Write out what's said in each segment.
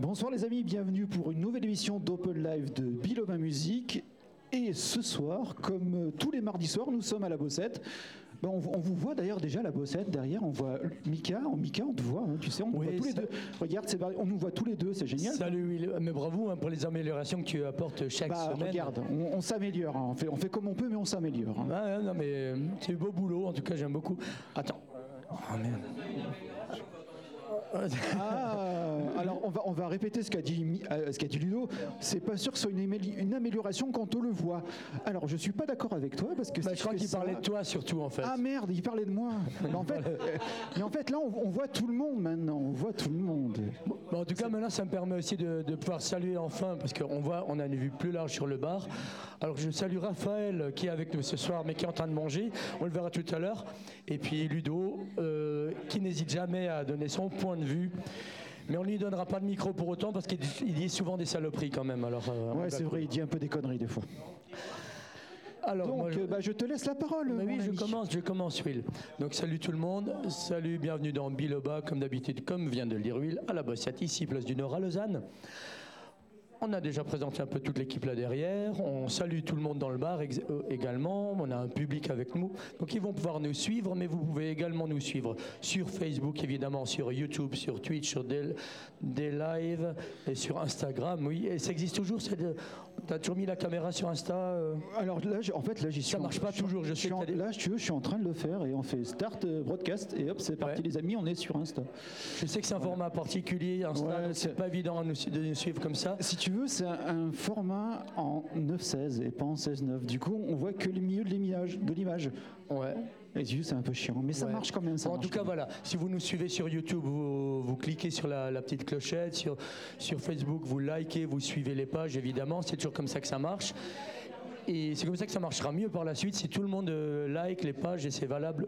Bonsoir les amis, bienvenue pour une nouvelle émission d'Open Live de Biloma Music. Et ce soir, comme euh, tous les mardis soirs, nous sommes à la Bossette. Ben, on, on vous voit d'ailleurs déjà à la Bossette derrière. On voit Mika. En Mika, on te voit. hein, tu sais, on nous Oui, voit tous les deux. Regarde, on nous voit tous les deux. C'est génial. Salut mais bravo hein, pour les améliorations que tu apportes chaque Bah, semaine. regarde, on, on s'améliore. hein. On, fait, on fait comme on peut, mais on s'améliore. ouais, non mais euh, c'est beau boulot, en tout cas j'aime beaucoup. Attends. Oh merde. Ah, alors on va, on va répéter ce qu'a dit, euh, ce qu'a dit Ludo. C'est pas sûr que ce soit une, améli- une amélioration quand on le voit. Alors je suis pas d'accord avec toi parce que Bah, si je crois fais qu'il ça- parlait de toi surtout en fait. Ah merde, il parlait de moi. mais, en fait, mais en fait, là, on, on voit tout le monde maintenant. On voit tout le monde. Bon, en tout cas, maintenant, ça me permet aussi de, de pouvoir saluer enfin, parce qu'on voit, on a une vue plus large sur le bar. Alors, je salue Raphaël qui est avec nous ce soir, mais qui est en train de manger. On le verra tout à l'heure. Et puis Ludo, euh, qui n'hésite jamais à donner son point de vue. Mais on ne lui donnera pas de micro pour autant, parce qu'il dit- souvent des saloperies quand même. Alors, euh, Ouais, c'est vrai, il dit un peu des conneries des fois. Alors, Donc, moi, je- bah, je te laisse la parole. Bah oui, je commence, je commence, Will. Donc salut tout le monde, salut, bienvenue dans Biloba, comme d'habitude, comme vient de le dire Will, à la Bossette, ici, place du Nord à Lausanne. On a déjà présenté un peu toute l'équipe là derrière. On salue tout le monde dans le bar euh, également. On a un public avec nous. Donc ils vont pouvoir nous suivre, mais vous pouvez également nous suivre sur Facebook, évidemment, sur YouTube, sur Twitch, sur des, des lives et sur Instagram. Oui, et ça existe toujours. As toujours mis la caméra sur Insta euh Alors là, en fait, là, j'y suis. Ça en- marche pas toujours, je suis que en- t'as des- Là, si tu veux, je suis en train de le faire et on fait start euh, broadcast et hop, c'est parti, Ouais. les amis, on est sur Insta. Je sais que c'est un format particulier, Insta, Ouais, c'est pas évident nous- de nous suivre comme ça. Si tu veux, c'est un, un format en 9-16 et pas en 16-9. Du coup, on voit que le milieu de l'image. De l'image. Ouais. Les yeux, c'est un peu chiant, mais ça Ouais. marche quand même. Ça en tout cas, voilà. Si vous nous suivez sur YouTube, vous, vous cliquez sur la, la petite clochette. Sur, sur Facebook, vous likez, vous suivez les pages, évidemment. C'est toujours comme ça que ça marche. Et c'est comme ça que ça marchera mieux par la suite si tout le monde euh, like les pages et c'est valable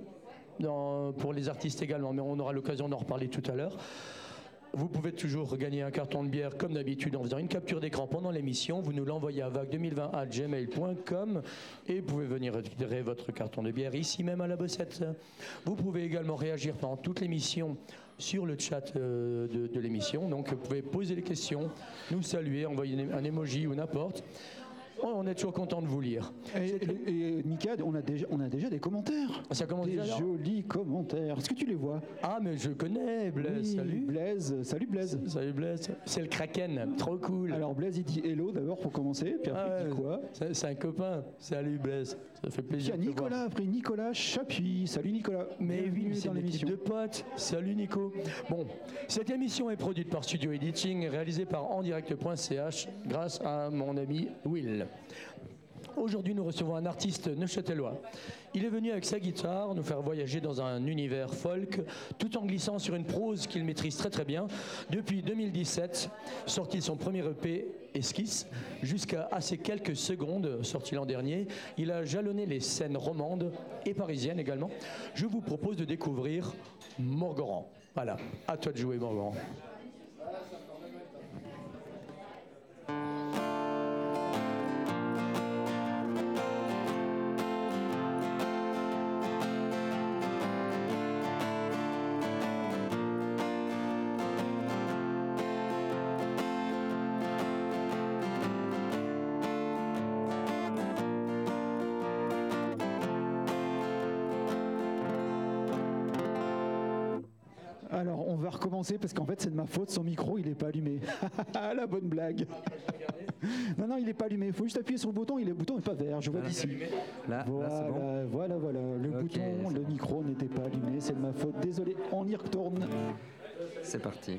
dans- pour les artistes également. Mais on aura l'occasion d'en reparler tout à l'heure. Vous pouvez toujours gagner un carton de bière comme d'habitude en faisant une capture d'écran pendant l'émission. Vous nous l'envoyez à vague2020 et vous pouvez venir récupérer votre carton de bière ici même à la bossette. Vous pouvez également réagir pendant toute l'émission sur le chat euh, de, de l'émission. Donc vous pouvez poser des questions, nous saluer, envoyer un emoji ou n'importe. On est toujours content de vous lire. Et, et- on a déjà, on a déjà des commentaires. Ça commence des déjà jolis commentaires. Est-ce que tu les vois? Ah mais je connais Blaise, Oui, salut. Blaise. Salut Blaise. Salut Blaise. C'est le Kraken, trop cool. Alors Blaise, il dit hello d'abord pour commencer, puis après Ah il dit ouais, quoi? c'est un copain. Salut Blaise, ça fait Il y plaisir. a. Nicolas, après Nicolas Chapuis. Salut Nicolas. Mais Bienvenue oui, c'est dans l'émission. de potes. Salut Nico. Bon, cette émission est produite par Studio Editing réalisée par endirect.ch grâce à mon ami Will. Aujourd'hui, nous recevons un artiste neuchâtelois. Il est venu avec sa guitare nous faire voyager dans un univers folk, tout en glissant sur une prose qu'il maîtrise très très bien. Depuis 2017, sorti de son premier EP Esquisse, jusqu'à ces quelques secondes, sorti l'an dernier, il a jalonné les scènes romandes et parisiennes également. Je vous propose de découvrir Morgoran. Voilà, à toi de jouer Morgoran. Parce qu'en fait c'est de ma faute, son micro il est pas allumé. La bonne blague. non non il est pas allumé, il faut juste appuyer sur le bouton, il est, le bouton est pas vert, je vois d'ici. Là, là Voilà, bon. voilà, voilà. Le bouton, le micro n'était pas allumé, c'est de ma faute. Désolé, on y retourne. C'est parti.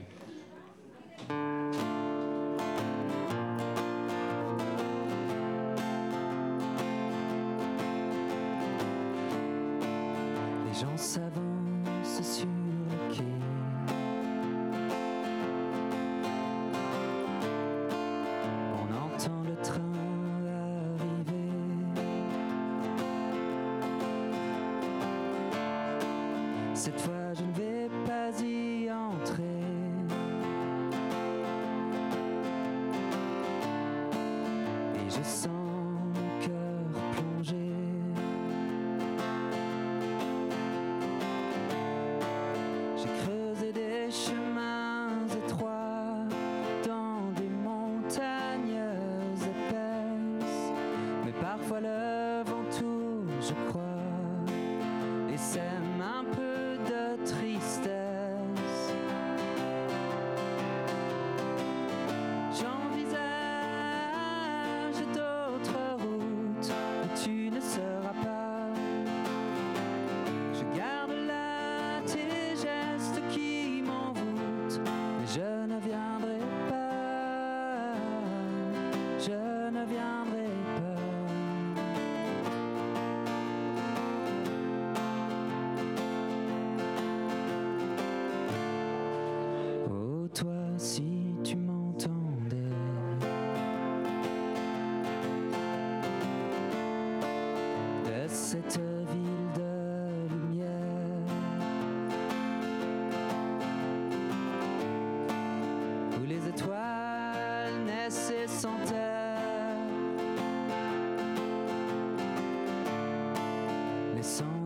song.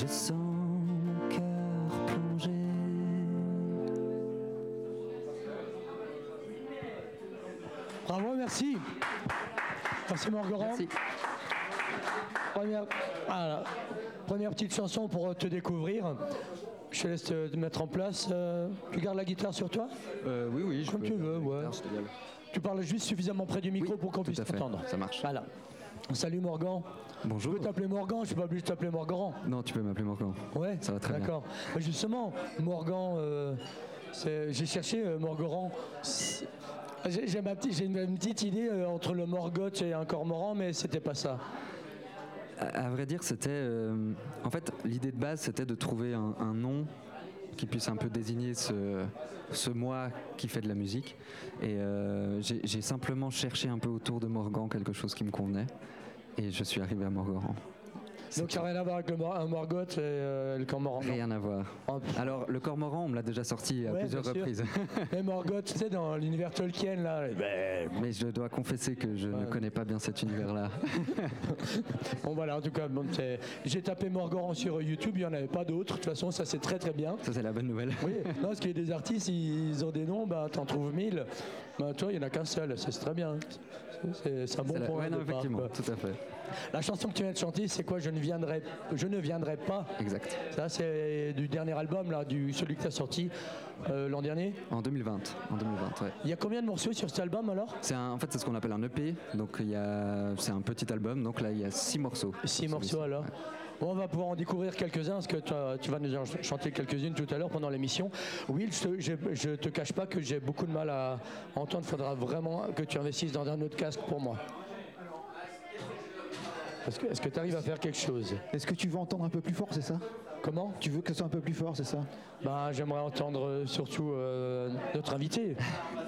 Je sens mon cœur plonger. Bravo, merci. Merci. Merci. Première, voilà. Première petite chanson pour te découvrir. Je te laisse te mettre en place. Euh, tu gardes la guitare sur toi? Euh, oui, oui, je Comme peux- tu veux, ouais. Guitare. Tu parles juste suffisamment près du micro Oui, pour qu'on puisse t'entendre. Ça marche. Voilà. Salut Morgan. Je Bonjour. peux t'appeler Morgan, je suis pas obligé de t'appeler Morgan. Non, tu peux m'appeler Morgan. Ouais, Ça va très bien. D'accord. Justement, Morgan, euh, j'ai cherché euh, Morgoran. J'ai ma petite- une, petite idée euh, entre le Morgoth et un cormoran, mais c'était pas ça. À, à vrai dire, c'était. euh, en fait, l'idée de base, c'était de trouver un, un nom qui puisse un peu désigner ce, moi qui fait de la musique. Et euh, j'ai j'ai simplement cherché un peu autour de Morgan quelque chose qui me convenait. Et je suis arrivé à Morgan. Donc ça n'a rien à voir avec le Mor- un Morgoth et euh, le cormoran. Rien à voir. Oh. Alors, le cormoran, on me l'a déjà sorti à Ouais, plusieurs reprises. Et Morgoth, tu sais, dans l'univers Tolkien, là. ben, Mais je dois confesser que je ne connais pas bien cet univers-là. Bon voilà, en tout cas, bon, j'ai tapé Morgoran sur YouTube, il n'y en avait pas d'autres. De toute façon, ça c'est très très bien. Ça, c'est la bonne nouvelle. Oui, non, parce qu'il y a des artistes, ils ont des noms, bah, t'en trouves mille. Bah, toi, il n'y en a qu'un seul, c'est très bien. C'est un bon la- point. ouais, départ, effectivement, tout à fait. La chanson que tu viens de chanter, c'est quoi? Je ne, viendrai, je ne viendrai pas. Exact. Ça, c'est du dernier album, là, du, celui que tu as sorti euh, l'an dernier? En 2020. En 2020, ouais. Il y a combien de morceaux sur cet album alors? C'est un- en fait c'est ce qu'on appelle un EP, donc c'est un petit album, donc là il y a six morceaux. Six morceaux alors. Ouais. On va pouvoir en découvrir quelques-uns, parce que tu vas nous en ch- chanter quelques-unes tout à l'heure pendant l'émission. Will, je je- te cache pas que j'ai beaucoup de mal à entendre. Il faudra vraiment que tu investisses dans un autre casque pour moi. Est-ce que est-ce que tu arrives à faire quelque chose? Est-ce que tu veux entendre un peu plus fort, c'est ça? Comment Tu veux que ce soit un peu plus fort, c'est ça bah, J'aimerais entendre euh, surtout euh, notre invité.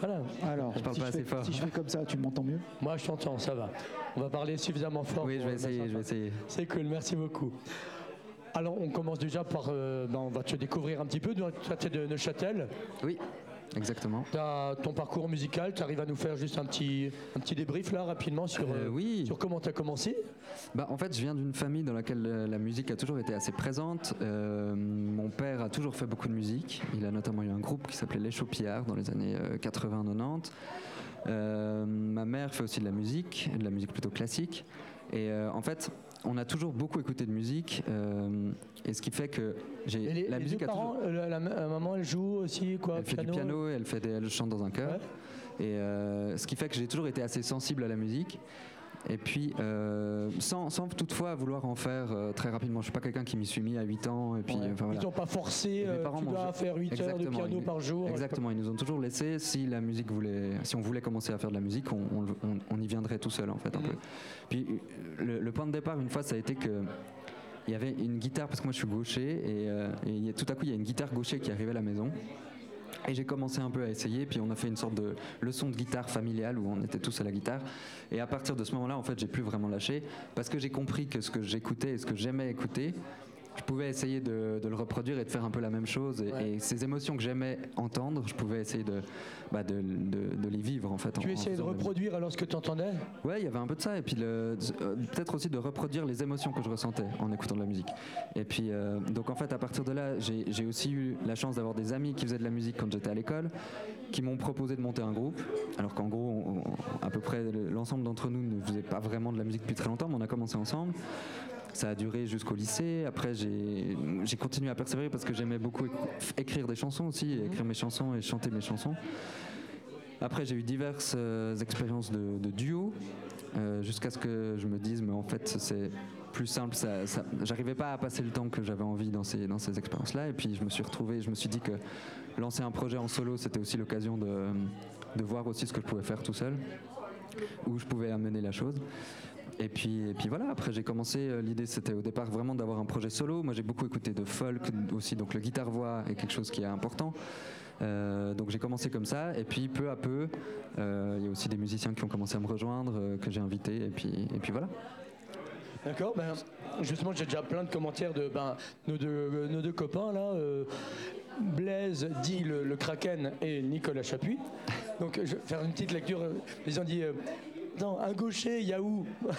Voilà. Alors, Je parle si, pas je assez fais, fort. si je fais comme ça, tu m'entends mieux Moi, je t'entends, ça va. On va parler suffisamment fort. Oui, je pour, vais essayer, je vais essayer. C'est cool, merci beaucoup. Alors, on commence déjà par. euh, ben, on va te découvrir un petit peu. Toi, tu es de Neuchâtel. Oui, exactement. As ton parcours musical. Tu arrives à nous faire juste un petit, un petit débrief là, rapidement, sur, Euh, euh, oui. sur comment tu as commencé? Bah, en fait, je viens d'une famille dans laquelle euh, la musique a toujours été assez présente. Euh, mon père a toujours fait beaucoup de musique. Il a notamment eu un groupe qui s'appelait Les Chaupillards dans les années 80-90. Euh, ma mère fait aussi de la musique, de la musique plutôt classique. Et en fait, on a toujours beaucoup écouté de musique. euh, et ce qui fait que j'ai les, la les musique deux a toujours. parents, euh, la, la- la maman, elle joue aussi quoi Elle fait du piano, elle, fait des- elle chante dans un chœur. Ouais. Et euh, ce qui fait que j'ai toujours été assez sensible à la musique. Et puis, euh, sans, sans toutefois vouloir en faire euh, très rapidement. Je suis pas quelqu'un qui m'y suis mis à 8 ans. Et puis, Ouais. enfin, voilà. Ils t'ont pas forcé, euh, tu dois faire 8 heures de piano ils- par jour. Exactement, ils nous ont toujours laissé. Si la musique voulait, si on voulait commencer à faire de la musique, on, y viendrait tout seul en fait un peu. Puis le, le point de départ une fois, ça a été que il y avait une guitare parce que moi je suis gaucher et, euh, et tout à coup il y a une guitare gaucher qui arrivait à la maison. Et j'ai commencé un peu à essayer, puis on a fait une sorte de leçon de guitare familiale où on était tous à la guitare. Et à partir de ce moment-là, en fait, j'ai plus vraiment lâché parce que j'ai compris que ce que j'écoutais et ce que j'aimais écouter, je pouvais essayer de, de le reproduire et de faire un peu la même chose. Et, Ouais. et ces émotions que j'aimais entendre, je pouvais essayer de, bah, de, de- de les vivre en fait. Tu en essayais de reproduire alors ce que tu entendais Ouais, il y avait un peu de ça, et puis euh, peut-être aussi de reproduire les émotions que je ressentais en écoutant de la musique. Et puis, euh, donc en fait, à partir de là, j'ai j'ai aussi eu la chance d'avoir des amis qui faisaient de la musique quand j'étais à l'école, qui m'ont proposé de monter un groupe, alors qu'en gros, on- on- à peu près l'ensemble d'entre nous ne faisait pas vraiment de la musique depuis très longtemps, mais on a commencé ensemble. Ça a duré jusqu'au lycée. Après, j'ai continué à persévérer parce que j'aimais beaucoup éc- écrire des chansons aussi, et écrire mes chansons et chanter mes chansons. Après, j'ai eu diverses euh, expériences de, de duo, euh, jusqu'à ce que je me dise, mais en fait, c'est plus simple. Ça, ça- J'arrivais pas à passer le temps que j'avais envie dans ces, dans ces expériences-là. Et puis, je me suis retrouvé, je me suis dit que lancer un projet en solo, c'était aussi l'occasion de, de voir aussi ce que je pouvais faire tout seul, où je pouvais amener la chose. Et puis, et puis voilà, après j'ai commencé, euh, l'idée c'était au départ vraiment d'avoir un projet solo. Moi j'ai beaucoup écouté de folk aussi, donc le guitare-voix est quelque chose qui est important. Euh, donc j'ai commencé comme ça, et puis peu à peu, euh, il y a aussi des musiciens qui ont commencé à me rejoindre, que j'ai invités, et puis, et puis voilà. D'accord, ben, justement j'ai déjà plein de commentaires de ben, nos, deux, copains là. Blaise dit le, le Kraken et Nicolas Chapuis. Donc je vais faire une petite lecture. Ils ont dit non, un gaucher, Yahoo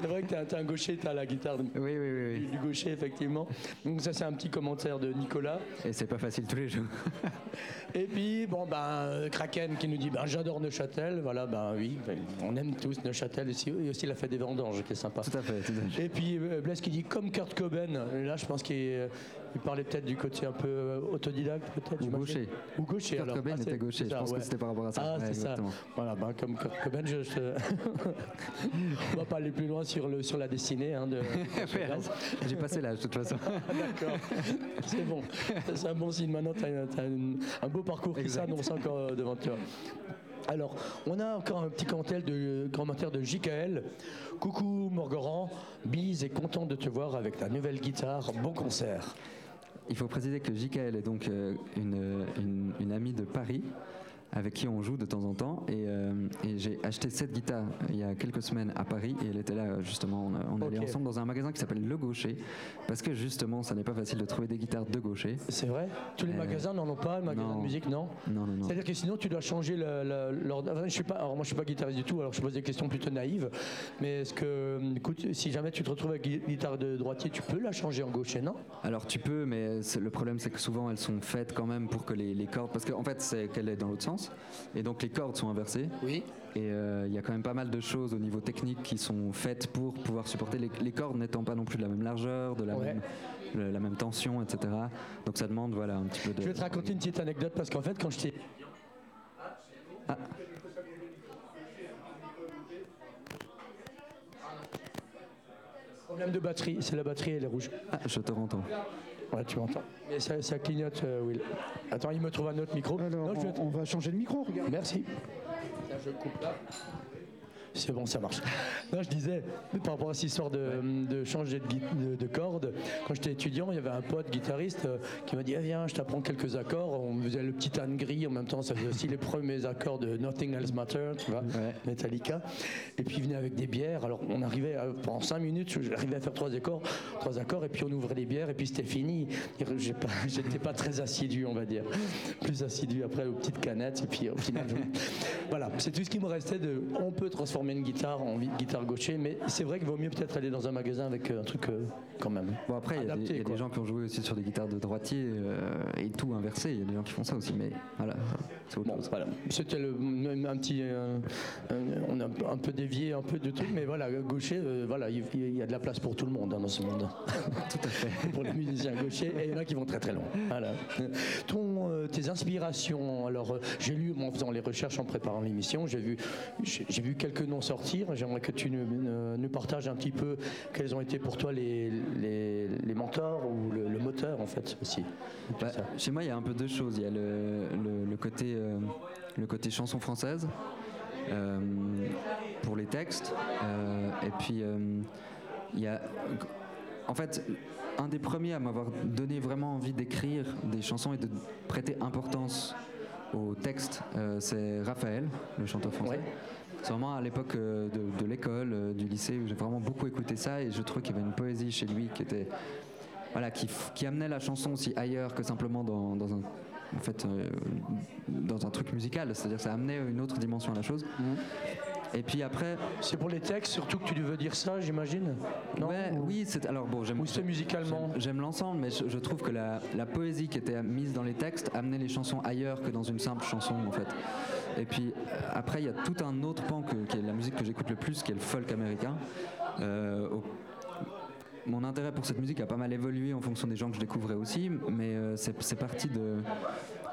C'est vrai que t'es un- un gaucher, t'as la guitare du, Oui, oui, oui, oui. du gaucher, effectivement. Donc ça c'est un petit commentaire de Nicolas. Et c'est pas facile tous les jours. Et puis, bon, ben, Kraken qui nous dit ben, J'adore Neuchâtel. Voilà, ben oui, ben, on aime tous Neuchâtel aussi, et aussi la fête des vendanges qui est sympa. Tout à fait, tout à fait. Et puis euh, Blaise qui dit comme Kurt Cobain. Là, je pense qu'il il parlait peut-être du côté un peu euh, autodidacte, peut-être. Ou gaucher. Ou gaucher. Kurt alors. Cobain Ah, était gaucher, je pense ouais. que c'était par rapport à ça. Ah, Ouais, c'est ça. Voilà, ben, comme Kurt Cobain, je, je- on va pas aller plus loin sur, le, sur la destinée hein, de. J'ai passé l'âge de toute façon. D'accord, c'est bon. C'est un bon signe. Maintenant, tu as, un beau parcours qui s'annonce encore euh, devant toi. Alors, on a encore un petit commentaire de, commentaire de JKL. Coucou Morgoran, Bise est content de te voir avec ta nouvelle guitare. Bon concert. Il faut préciser que JKL est donc euh, une, une- une amie de Paris avec qui on joue de temps en temps. Et, euh, et j'ai acheté cette guitare il y a quelques semaines à Paris et elle était là justement. On, a- on allait ensemble dans un magasin qui s'appelle Le Gaucher parce que justement, ça n'est pas facile de trouver des guitares de gaucher. C'est vrai? Tous les Euh, magasins n'en ont pas, le magasin non. de musique, non? Non, non, non. C'est-à-dire que sinon tu dois changer l'ordre. Enfin, je suis pas, alors moi je suis pas guitariste du tout, alors je pose des questions plutôt naïves. Mais est-ce que, écoute, si jamais tu te retrouves avec une guitare de droitier, tu peux la changer en gaucher, non? Alors tu peux, mais le problème c'est que souvent elles sont faites quand même pour que les, les cordes, parce qu'en fait c'est qu'elle est dans l'autre sens, et donc les cordes sont inversées. Oui. Et euh, il y a quand même pas mal de choses au niveau technique qui sont faites pour pouvoir supporter les, les cordes n'étant pas non plus de la même largeur, de la, Ouais. même, le- la même tension, etc. Donc ça demande voilà un petit peu de. Je vais te raconter une petite anecdote parce qu'en fait, quand je t'ai. Ah. Problème de batterie, c'est la batterie, elle est rouge. Ah, je te rentends. Ouais, tu m'entends. Mais ça, ça clignote, euh, Will. Attends, il me trouve un autre micro. Alors, Non, je vais- on, on va changer de micro, regarde. Merci. Tiens, je coupe là. C'est bon, ça marche. Non, je disais, par rapport à cette histoire de, de changer de, de, de corde, quand j'étais étudiant, il y avait un pote guitariste euh, qui m'a dit ah, Viens, je t'apprends quelques accords. On faisait le petit âne gris, en même temps, ça faisait aussi les premiers accords de Nothing Else Matter, tu vois, Ouais. Metallica. Et puis, il venait avec des bières. Alors, on arrivait, à- pendant cinq minutes, j'arrivais à faire trois accords, trois accords, et puis on ouvrait les bières, et puis c'était fini. J'ai pas- J'étais pas très assidu, on va dire. Plus assidu après aux petites canettes, et puis au final, je- voilà, c'est tout ce qui me restait de. On peut transformer une guitare, de guitare gaucher, mais c'est vrai qu'il vaut mieux peut-être aller dans un magasin avec euh, un truc euh, quand même. Bon après, il y a, des, Adapté, il y a des quoi. gens qui ont joué aussi sur des guitares de droitier euh, et tout inversé. Il y a des gens qui font ça aussi, mais voilà, c'est autre Bon, chose. voilà. C'était le- même un petit. euh, on a un peu- dévié, un peu de trucs, mais voilà, gaucher, euh, voilà, il y a de la place pour tout le monde hein, dans ce monde. Tout à fait. pour les musiciens gauchers, et il y en a qui vont très très loin. Voilà. Ton, euh, tes inspirations, alors euh, j'ai lu, moi, en faisant les recherches en préparant l'émission, j'ai vu, j'ai j'ai vu quelques noms sortir. J'aimerais que tu nous, nous- partages un petit peu quels ont été pour toi les, les, les mentors ou le, le moteur en fait aussi. Bah, chez moi, il y a un peu deux choses. Il y a le, le- le côté, euh, le côté chanson française euh, pour les textes. euh, et puis, il y a. En fait, un des premiers à m'avoir donné vraiment envie d'écrire des chansons et de prêter importance au texte, euh, c'est Raphaël, le chanteur français. Ouais. C'est vraiment à l'époque euh, de, de l'école, euh, du lycée, où j'ai vraiment beaucoup écouté ça et je trouvais qu'il y avait une poésie chez lui qui était voilà, qui, amenait la chanson aussi ailleurs que simplement dans, dans un en fait euh, dans un truc musical, c'est-à-dire ça amenait une autre dimension à la chose. Et puis après, C'est pour les textes surtout que tu veux dire ça, j'imagine? Non ouais, Ou- oui, c'est alors bon, j'aime Ou c'est musicalement? J'aime- J'aime l'ensemble, mais je, je trouve que la, la poésie qui était mise dans les textes amenait les chansons ailleurs que dans une simple chanson, en fait. Et puis euh, après, il y a tout un autre pan qui est la musique que j'écoute le plus, qui est le folk américain. Euh, mon intérêt pour cette musique a pas mal évolué en fonction des gens que je découvrais aussi, mais euh, c'est parti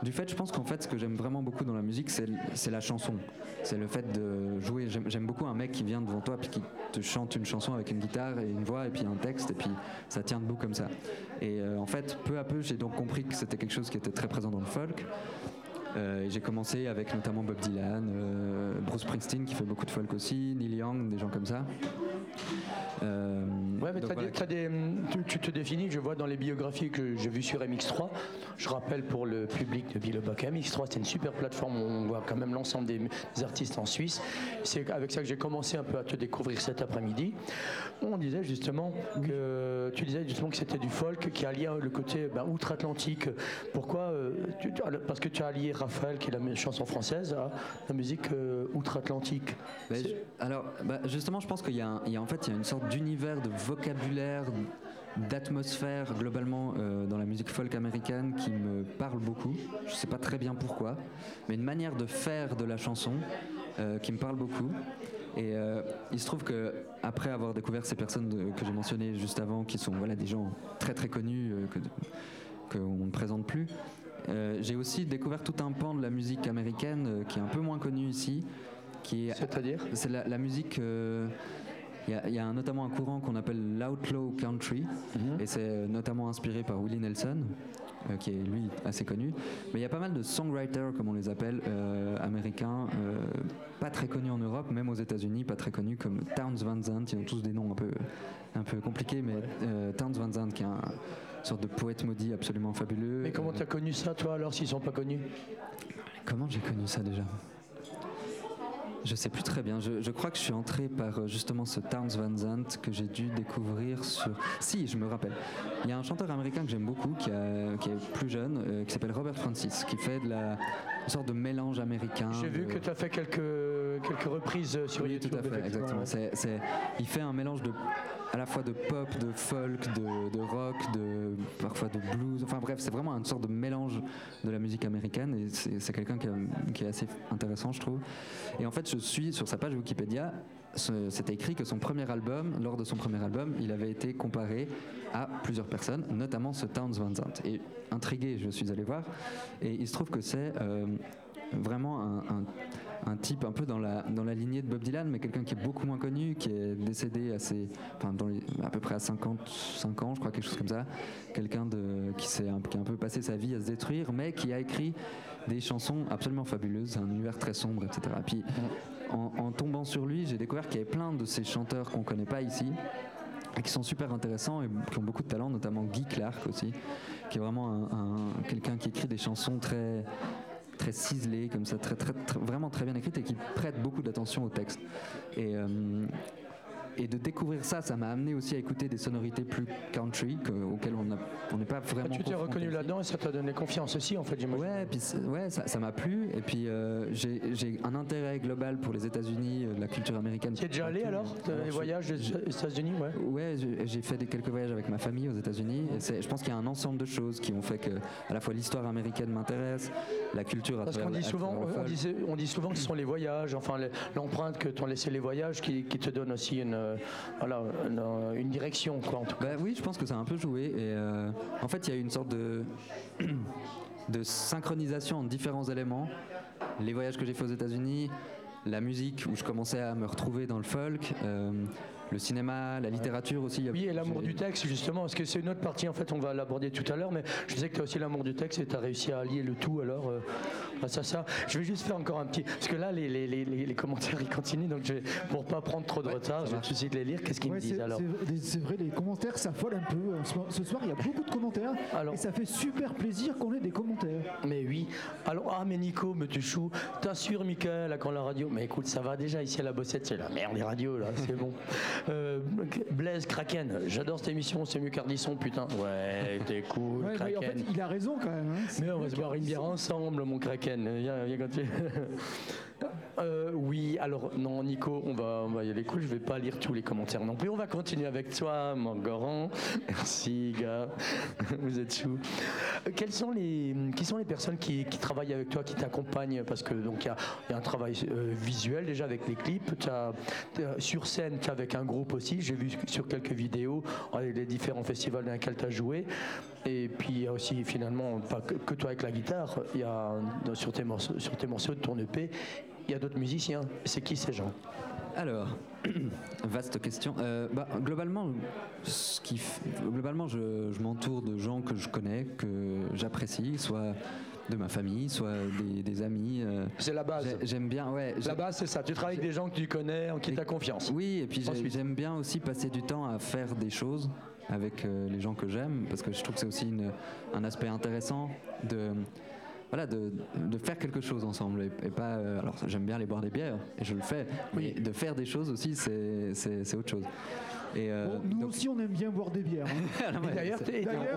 du fait, je pense qu'en fait, ce que j'aime vraiment beaucoup dans la musique, c'est la chanson. C'est le fait de jouer. J'aime beaucoup un mec qui vient devant toi puis qui te chante une chanson avec une guitare et une voix et puis un texte et puis ça tient debout comme ça. Et en fait, peu à peu, j'ai donc compris que c'était quelque chose qui était très présent dans le folk. Euh, j'ai commencé avec notamment Bob Dylan, euh, Bruce Springsteen qui fait beaucoup de folk aussi, Neil Young, des gens comme ça. Euh, Ouais, mais voilà. des- des, tu, tu te définis, je vois dans les biographies que j'ai vues sur MX3. Je rappelle pour le public de Bilobac, MX3 c'est une super plateforme où on voit quand même l'ensemble des, des artistes en Suisse. C'est avec ça que j'ai commencé un peu à te découvrir cet après-midi. On disait justement que tu disais justement que c'était du folk qui alliait le côté ben, outre-Atlantique. Pourquoi tu- Parce que tu as allié Raphaël, qui est la chanson française, à la musique euh, outre-Atlantique. Je- alors, bah, justement, je pense qu'il y, a un- il y a en fait il y a une sorte d'univers de vocabulaire, d'atmosphère globalement euh, dans la musique folk américaine qui me parle beaucoup. Je sais pas très bien pourquoi, mais une manière de faire de la chanson euh, qui me parle beaucoup. Et euh, il se trouve que après avoir découvert ces personnes de- que j'ai mentionnées juste avant, qui sont voilà des gens très très connus que qu'on ne présente plus. Euh, j'ai aussi découvert tout un pan de la musique américaine euh, qui est un peu moins connu ici, C'est-à-dire? C'est la, la musique. euh, Il y a- y, notamment un courant qu'on appelle l'outlaw country, et c'est notamment inspiré par Willie Nelson, euh, qui est lui assez connu. Mais il y a pas mal de songwriters, comme on les appelle, euh, américains, euh, pas très connus en Europe, même aux États-Unis, pas très connus, comme Towns Van Zandt. Ils ont tous des noms un peu, un peu compliqués, mais Towns Van Zandt, qui est un sorte de poète maudit absolument fabuleux. Mais comment Euh, tu as connu ça, toi, alors, s'ils sont pas connus? Comment j'ai connu ça déjà? Je sais plus très bien. Je, je crois que je suis entré par euh, justement ce Towns Van Zandt que j'ai dû découvrir sur. Si, je me rappelle. Il y a un chanteur américain que j'aime beaucoup qui, a- qui est plus jeune, euh, qui s'appelle Robert Francis, qui fait de la une sorte de mélange américain. J'ai vu de- que tu as fait quelques, quelques reprises euh, sur oui, YouTube. tout à fait, exactement. Il fait un mélange de, à la fois de pop, de folk, de, de rock, de, parfois de blues. Enfin bref, c'est vraiment une sorte de mélange de la musique américaine et c'est quelqu'un qui, est assez intéressant, je trouve. Et en fait, je suis sur sa page Wikipédia. C'était écrit que son premier album, lors de son premier album, il avait été comparé à plusieurs personnes, notamment ce Towns Van Zandt. Et intrigué, je suis allé voir, et il se trouve que c'est euh, vraiment un, un- un type un peu dans la, dans la lignée de Bob Dylan, mais quelqu'un qui est beaucoup moins connu, qui est décédé enfin, à peu près à 55 ans, je crois, quelque chose comme ça. Quelqu'un qui, qui a un peu passé sa vie à se détruire, mais qui a écrit des chansons absolument fabuleuses, un univers très sombre, etc. Puis, en, en tombant sur lui, j'ai découvert qu'il y avait plein de ces chanteurs qu'on connaît pas ici, et qui sont super intéressants et qui ont beaucoup de talent, notamment Guy Clark aussi, qui est vraiment un- quelqu'un qui écrit des chansons très très ciselées comme ça, très, très, vraiment très bien écrites et qui prête beaucoup d'attention au texte. Et, euh, et de découvrir ça, ça m'a amené aussi à écouter des sonorités plus country que- auxquelles on n'est pas Ah, vraiment. tu t'es reconnu là-dedans et ça t'a donné confiance aussi, en fait, j'imagine. Ouais, puis ouais, ça m'a plu. Et puis euh, j'ai un intérêt global pour les États-Unis, euh, la culture américaine. Tu es déjà allé alors Alors, Les voyages je- États-Unis, ouais. Ouais, j'ai fait des, quelques voyages avec ma famille aux États-Unis. Je pense qu'il y a un ensemble de choses qui ont fait que à la fois l'histoire américaine m'intéresse, la culture à Parce qu'on dit souvent, on, dit souvent que ce sont les voyages, enfin l'empreinte que t'ont laissé les voyages, qui, qui te donne aussi une, voilà, une, direction, quoi. En tout cas. Bah oui, je pense que ça a un peu joué. Et euh, en fait, il y a eu une sorte de, de synchronisation entre différents éléments. Les voyages que j'ai fait aux États-Unis, la musique où je commençais à me retrouver dans le folk, euh, le cinéma, la littérature aussi. Oui, et l'amour du texte, justement, parce que c'est une autre partie, en fait, on va l'aborder tout à l'heure, mais je sais que tu as aussi l'amour du texte et tu as réussi à allier le tout, alors, euh, grâce à ça. Je vais juste faire encore un petit. Parce que là, les, les, les, les- les commentaires, ils continuent, donc je vais, pour pas prendre trop de retard, je vais tout de suite les lire. Qu'est-ce qu'ils Ouais, me disent c'est alors c'est- vrai, les commentaires s'affolent un peu. En ce soir, il y a beaucoup de commentaires. Alors- et ça fait super plaisir qu'on ait des commentaires. Mais oui. Alors, ah, mais Nico, mais tu chou. T'assures, Michael, à quand la radio Mais écoute, ça va déjà ici à la bossette, c'est la merde des radios, là, c'est bon. Euh, Blaise, Kraken, j'adore cette émission, c'est mieux qu'Ardisson, putain. Ouais, t'es cool, Ouais, mais Kraken. en fait, il a raison quand même. hein. Mais on va se boire une bière ensemble, mon Kraken. Viens, viens continuer. Euh, oui, alors non, Nico, on va, on va y aller cool. Je vais pas lire tous les commentaires non plus. On va continuer avec toi, Morgoran. Merci, gars. Vous êtes chou. Euh, Quelles sont les, qui sont les personnes qui, travaillent avec toi, qui t'accompagnent? Parce que donc il y a, y a un travail euh, visuel déjà avec les clips. T'as- sur scène, tu avec un groupe aussi. J'ai vu sur quelques vidéos les différents festivals dans lesquels tu as joué. Et puis il y a aussi finalement, pas que, toi avec la guitare, y a sur tes morceaux, sur tes morceaux de ton EP, il y a d'autres musiciens. C'est qui ces gens? Alors, vaste question. Euh, bah, globalement, ce qui f- globalement, je, je m'entoure de gens que je connais, que j'apprécie, soit de ma famille, soit des, des amis. euh, C'est la base. j'ai- J'aime bien, ouais. La base, c'est ça. Tu travailles avec des gens que tu connais, en qui tu as confiance. Oui, et puis j'aime bien aussi passer du temps à faire des choses avec euh, les gens que j'aime, parce que je trouve que c'est aussi une- un aspect intéressant de, voilà, de, de faire quelque chose ensemble. Et, et pas, euh, alors j'aime bien aller boire des bières, et je le fais, mais de faire des choses aussi, c'est autre chose. Et, euh, Bon, nous donc- aussi, on aime bien boire des bières. hein. Mais d'ailleurs,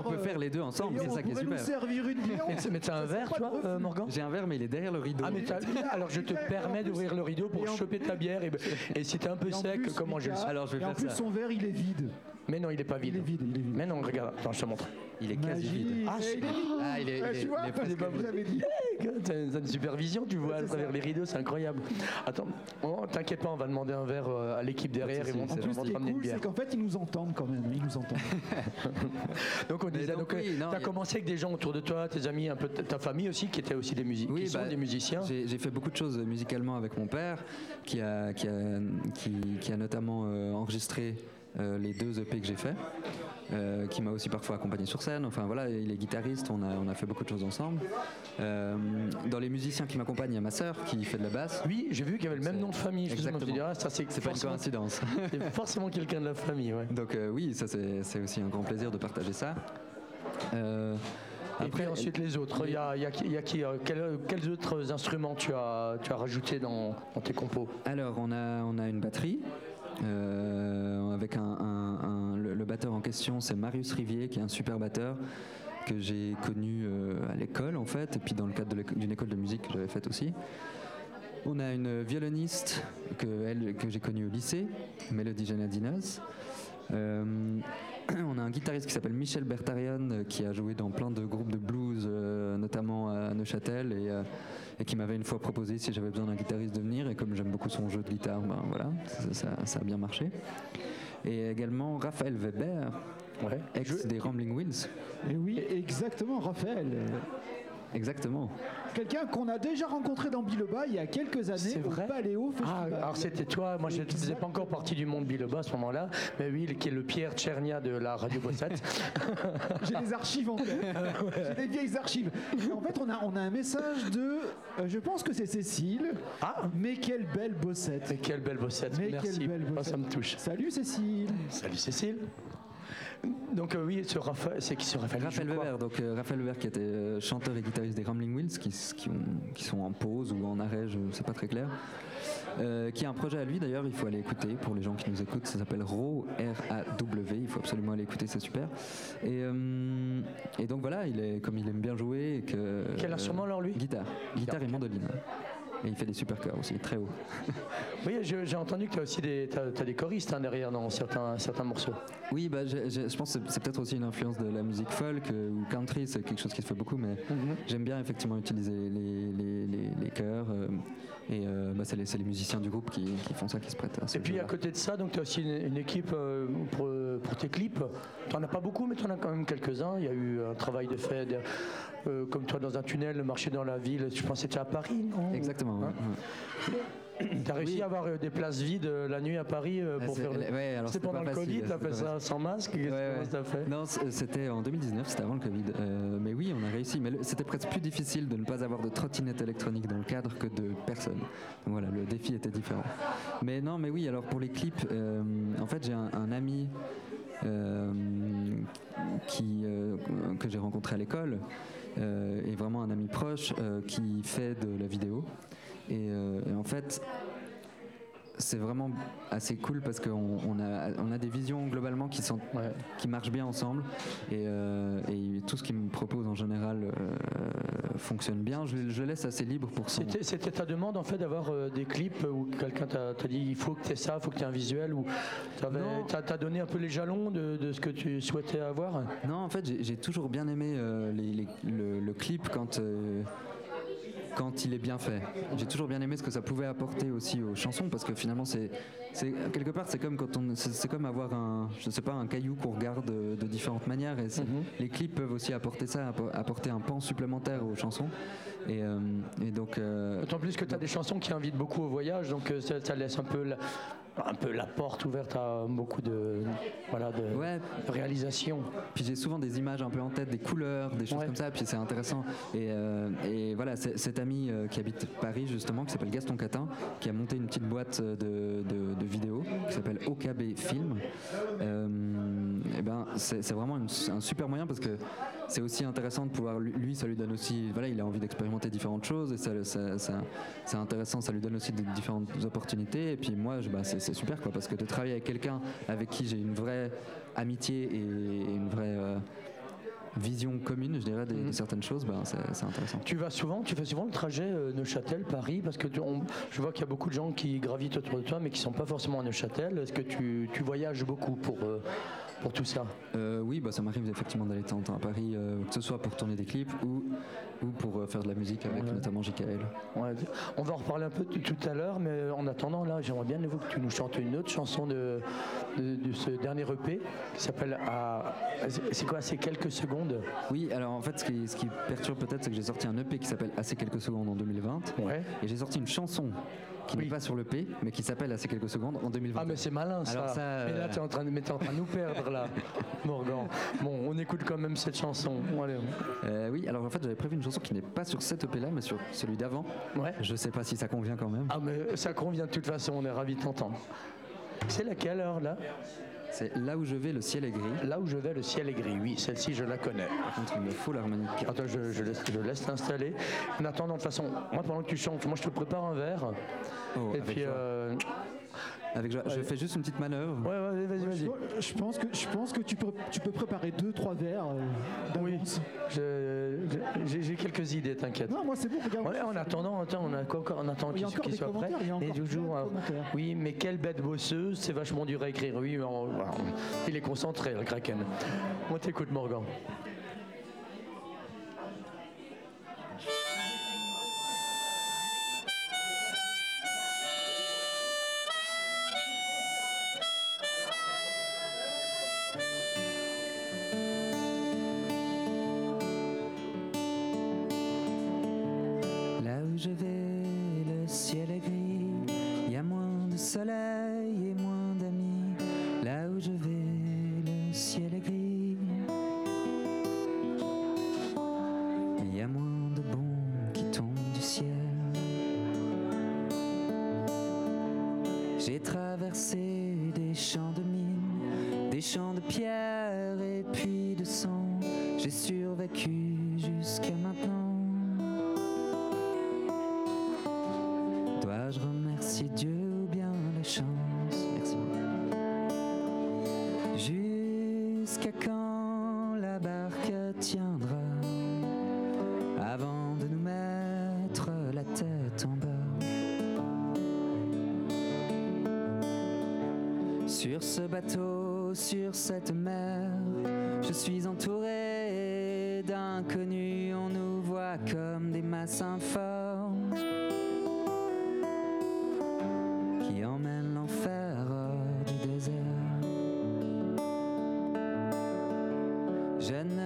on peut faire les deux ensemble, c'est ça on qui est pourrait nous super. servir une bière. Mais, t'as un verre, toi, euh, Morgan J'ai un verre, mais il est derrière le rideau. Ah mais t'as- alors je te permets d'ouvrir le rideau pour choper ta bière et, si t'es un peu sec, comment je le sais Alors, je vais et en faire plus, son verre, il est vide. Mais non, il est pas vide. Il est vide, il est vide. Mais non, regarde, attends, je te montre. Il est quasi vide. Ah, Eh, il est vide. Ah, il est, Eh, il est- tu vois, il est vous avais dit. T'as une, t'as une super vision, tu vois à travers ça. les rideaux, c'est incroyable. Attends, oh, t'inquiète pas, on va demander un verre à l'équipe derrière et on, va te est ramener une bière. Qu'en fait, ils nous entendent quand même. Ils nous entendent. Donc on disait, donc, donc, oui, non, t'as a- commencé avec des gens autour de toi, tes amis, un peu ta famille aussi, qui étaient aussi des musiques, Oui, qui sont bah, des musiciens. J'ai j'ai fait beaucoup de choses musicalement avec mon père, qui a, qui a, qui, qui a notamment euh, enregistré euh, les deux EP que j'ai fait, euh, qui m'a aussi parfois accompagné sur scène. Enfin voilà, il est guitariste, on a, on a fait beaucoup de choses ensemble. Euh, dans les musiciens qui m'accompagnent, il y a ma sœur qui fait de la basse. Oui, j'ai vu qu'il y avait le même nom de famille. Exactement. ah, ça c'est pas une coïncidence. c'est forcément quelqu'un de la famille, ouais. Donc euh, oui, ça c'est aussi un grand plaisir de partager ça. Euh, Et puis ensuite les autres, il y a, il y a qui, il y a qui, quels, quels autres instruments tu as, tu as rajouté dans, dans tes compos? Alors, on a, on a une batterie. euh, avec un, un- un- le, batteur en question, c'est Marius Rivier, qui est un super batteur que j'ai connu euh, à l'école en fait, et puis dans le cadre d'une école de musique que j'avais faite aussi. On a une violoniste que, j'ai connue au lycée, Mélodie Janadinas. Euh, on a un guitariste qui s'appelle Michel Bertarion euh, qui a joué dans plein de groupes de blues, euh, notamment à Neuchâtel, et, qui m'avait une fois proposé si j'avais besoin d'un guitariste de venir. Et comme j'aime beaucoup son jeu de guitare, ben voilà, ça a bien marché. Et également Raphaël Weber, Ouais. ex des Rambling Wheels. Et oui, exactement, Raphaël. Exactement. Quelqu'un qu'on a déjà rencontré dans Biloba il y a quelques années C'est au vrai Ah, alors c'était toi, moi je ne faisais pas encore partie du monde Biloba à ce moment-là, mais oui, qui est le Pierre Tchernia de la radio Bossette. J'ai des archives en tête. J'ai des vieilles archives. Et en fait, on a, on a un message de. euh, je pense que c'est Cécile. Ah Mais quelle belle bossette. Mais quelle belle Bossette, Mais merci. quelle belle Ah, bossette. ça me touche. Salut Cécile. Salut Cécile. Donc euh, oui, c'est qui ce Raphaël Raphaël Weber, donc euh, Raphaël Weber qui était euh, chanteur et guitariste des Rambling Wheels, qui, s- qui, ont- qui sont en pause ou en arrêt, je sais pas très clair. Qui a un projet à lui d'ailleurs, il faut aller écouter pour les gens qui nous écoutent, ça s'appelle RAW, R-A-W, il faut absolument aller écouter, c'est super. Et, et donc voilà, il est, comme il aime bien jouer. Et que, Quel instrument alors lui Guitare, guitare et mandoline. Et il fait des super chœurs aussi, très haut. Oui, j'ai entendu que tu as aussi des, t'as- t'as des choristes hein, derrière dans certains, certains morceaux. Oui, bah, je pense que c'est- peut-être aussi une influence de la musique folk euh, ou country, c'est quelque chose qui se fait beaucoup, mais j'aime bien effectivement utiliser les, les, les, les chœurs. euh, et euh, bah, c'est les, musiciens du groupe qui, qui font ça, qui se prêtent à ce Et puis à côté de ça, donc tu as aussi une, une équipe euh, pour, pour tes clips. Tu n'en as pas beaucoup, mais tu en as quand même quelques-uns. Il y a eu un travail de fait, euh, comme toi dans un tunnel, marcher dans la ville. Je pense que c'était à Paris, non? Exactement. Hein? Ouais. Tu as réussi Oui. à avoir euh, des places vides euh, la nuit à Paris euh, Ah, pour faire. le- ouais, alors C'était pendant le Covid, tu as fait ça sans masque Ouais, t'as fait? Non, c'était en 2019, c'était avant le Covid. Euh, mais oui, on a réussi. Mais c'était presque plus difficile de ne pas avoir de trottinette électronique dans le cadre que de personnes. Voilà, le défi était différent. Mais non, mais oui, alors pour les clips, euh, en fait, j'ai un, un ami euh, qui, euh, que j'ai rencontré à l'école, euh, et vraiment un ami proche, qui fait de la vidéo. Et, euh, et en fait, c'est vraiment assez cool parce qu'on on a, on a des visions globalement qui, sont, Ouais. qui marchent bien ensemble et, euh, et tout ce qu'il me propose en général euh, fonctionne bien. Je, laisse assez libre pour son. C'était ta demande en fait d'avoir euh, des clips où quelqu'un t'a dit il faut que tu aies ça, il faut que tu aies un visuel ou t'as as donné un peu les jalons de, de ce que tu souhaitais avoir? Non, en fait, j'ai- toujours bien aimé les- les- le, le clip quand. Quand il est bien fait. J'ai toujours bien aimé ce que ça pouvait apporter aussi aux chansons parce que finalement c'est quelque part c'est comme quand on c'est c'est comme avoir un je sais pas un caillou qu'on regarde de, de différentes manières et Mhm. les clips peuvent aussi apporter ça appo- apporter un pan supplémentaire aux chansons et, euh, et donc euh, D'autant plus que tu as des chansons qui invitent beaucoup au voyage, donc euh, ça, ça laisse un peu, la, un peu la porte ouverte à beaucoup de, voilà, de ouais réalisations. Puis j'ai souvent des images un peu en tête, des couleurs, des choses Ouais. comme ça, puis c'est intéressant. Et, euh, et voilà, cet ami euh, qui habite Paris justement, qui s'appelle Gaston Catin, qui a monté une petite boîte de, de, de vidéos qui s'appelle OKB Film. Euh, et ben, c'est c'est vraiment une- un super moyen parce que c'est aussi intéressant de pouvoir, lui- ça lui donne aussi, voilà, il a envie d'expérimenter différentes choses et ça, ça- ça- c'est intéressant, ça lui donne aussi des différentes opportunités. Et puis moi, je- bah, c'est super quoi, parce que de travailler avec quelqu'un avec qui j'ai une vraie amitié et une vraie euh, vision commune, je dirais, des- de, Mhm. certaines choses, bah, c'est c'est intéressant. Tu vas souvent, tu fais souvent le trajet euh, Neuchâtel-Paris parce que tu- on- je vois qu'il y a beaucoup de gens qui gravitent autour de toi mais qui sont pas forcément à Neuchâtel. Est-ce que tu, tu voyages beaucoup pour, euh, pour tout ça Euh, oui, bah, ça m'arrive effectivement d'aller de temps en temps à Paris, euh, que ce soit pour tourner des clips ou, ou pour euh, faire de la musique avec Ouais. notamment JKL. Ouais, on va en reparler un peu tout à l'heure, mais en attendant, là, j'aimerais bien que tu nous chantes une autre chanson de, de, de ce dernier EP qui s'appelle à- C'est quoi C'est quelques secondes? Oui, alors en fait, ce qui, ce qui perturbe peut-être, c'est que j'ai sorti un EP qui s'appelle Assez quelques secondes en 2020, Ouais. et j'ai sorti une chanson qui Oui. n'est pas sur l'EP, mais qui s'appelle Assez quelques secondes en 2020. Ah, mais c'est malin ça. Alors ça, Mais là, tu es en train de, mais en train de nous perdre, là, Morgan. Bon, on écoute quand même cette chanson. Bon, allez. Euh, oui, alors en fait, j'avais prévu une chanson qui n'est pas sur cet EP là, mais sur celui d'avant. Ouais. Je sais pas si ça convient quand même. Ah, mais ça convient de toute façon, on est ravis de t'entendre. C'est laquelle alors là? C'est Là où je vais, le ciel est gris. Là où je vais, le ciel est gris. Oui, celle-ci, je la connais. Par contre, il me faut l'harmonique. Attends, je, je laisse, je laisse t'installer. En attendant, de toute façon, moi pendant que tu chantes, moi je te prépare un verre. Oh, et puis, euh, Avec joie. Je fais juste une petite manœuvre. ouais, ouais, vas-y, vas-y. Je, je pense que, je pense que tu, peux, tu peux préparer deux, trois verres euh, Oui, d'avance. je- j'ai j'ai quelques idées, t'inquiète. Non, moi c'est bon, regarde. Ouais, en attendant, attends, on a quoi encore en attendant Il y a qu'il encore qu'il des soit prêt. commentaires, il y a Et encore toujours, plein de euh, commentaires. oui, mais quelle bête bosseuse, c'est vachement dur à écrire. Oui, mais on- voilà, il est concentré, le Kraken. On t'écoute, Morgan.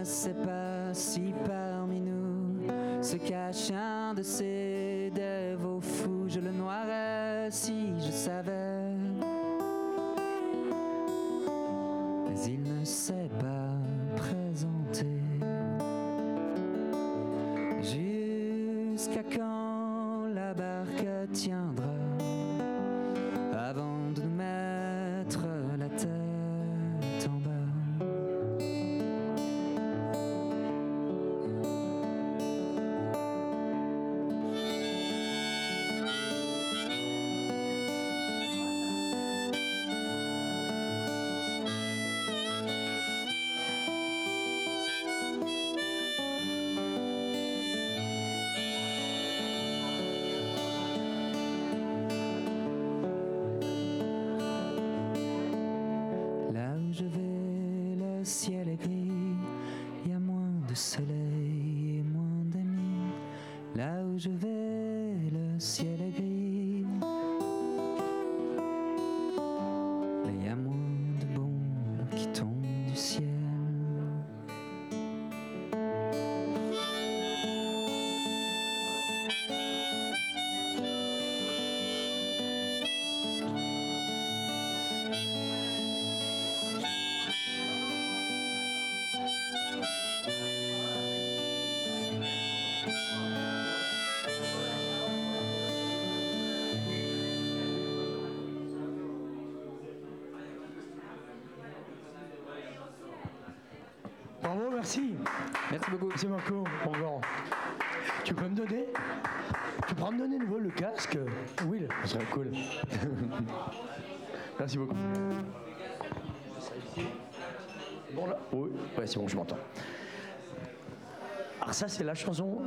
Sais pas si parmi nous se cache un de ces dévots fous, je le noirais si je savais. Mais il ne s'est Merci beaucoup. Merci. Bonjour. Tu peux me donner Tu pourras me donner nouveau le casque Will, ce serait cool. merci beaucoup. Bon là Oui, ouais, c'est bon, je m'entends. Alors ça, c'est la chanson